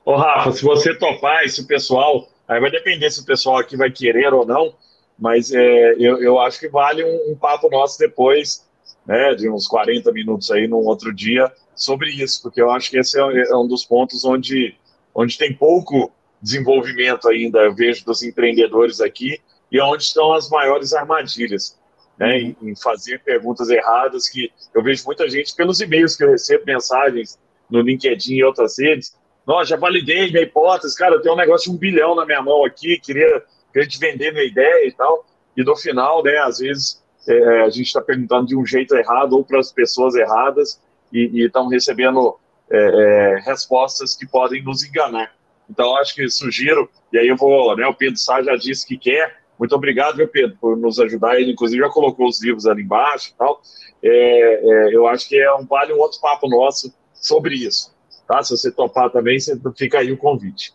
Ô, Rafa, se você topar, e se o pessoal. Aí vai depender se o pessoal aqui vai querer ou não, mas é, eu, eu acho que vale um, um, papo nosso depois, né, de uns 40 minutos aí, num outro dia, sobre isso, porque eu acho que esse é, é um dos pontos onde onde tem pouco desenvolvimento ainda, eu vejo dos empreendedores aqui, e onde estão as maiores armadilhas, né, em, em fazer perguntas erradas, que eu vejo muita gente, pelos e-mails que eu recebo, mensagens no LinkedIn e outras redes, nossa, já validei minha hipótese, cara, eu tenho um negócio de um bilhão na minha mão aqui, queria, queria te vender minha ideia e tal, e no final, né, às vezes é, a gente está perguntando de um jeito errado ou para as pessoas erradas e estão recebendo é, é, respostas que podem nos enganar. Então, acho que sugiro, e aí eu vou, né, o Pedro Sá já disse que quer, muito obrigado, meu Pedro, por nos ajudar, ele inclusive já colocou os livros ali embaixo e tal, é, é, eu acho que é um, vale um outro papo nosso sobre isso, tá? Se você topar também, você fica aí o convite.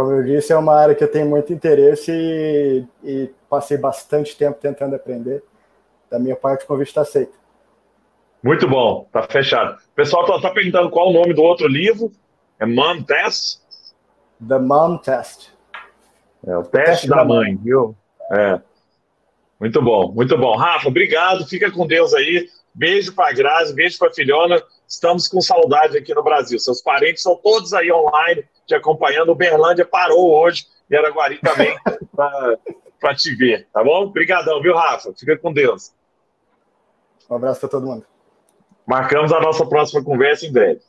Como eu disse, é uma área que eu tenho muito interesse e, e passei bastante tempo tentando aprender. Da minha parte, o convite está aceito.
Muito bom, tá fechado. O pessoal tá, tá, perguntando qual o nome do outro livro. É Mom Test?
The Mom Test.
É o teste, teste da, da mãe, mãe, viu? É. Muito bom, muito bom. Rafa, obrigado. Fica com Deus aí. Beijo para a Grazi, beijo para a filhona. Estamos com saudade aqui no Brasil. Seus parentes são todos aí online te acompanhando. O Berlândia parou hoje e Araguari também [LAUGHS] para te ver, tá bom? Obrigadão, viu, Rafa? Fica com Deus.
Um abraço para todo mundo.
Marcamos a nossa próxima conversa em breve.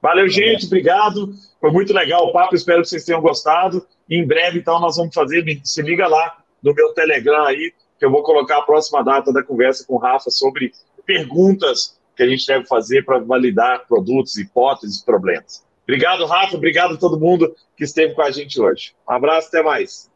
Valeu, gente. Obrigado. Foi muito legal o papo. Espero que vocês tenham gostado. Em breve, então, nós vamos fazer. Se liga lá no meu Telegram aí, que eu vou colocar a próxima data da conversa com o Rafa sobre perguntas que a gente deve fazer para validar produtos, hipóteses, problemas. Obrigado, Rafa. Obrigado a todo mundo que esteve com a gente hoje. Um abraço, até mais.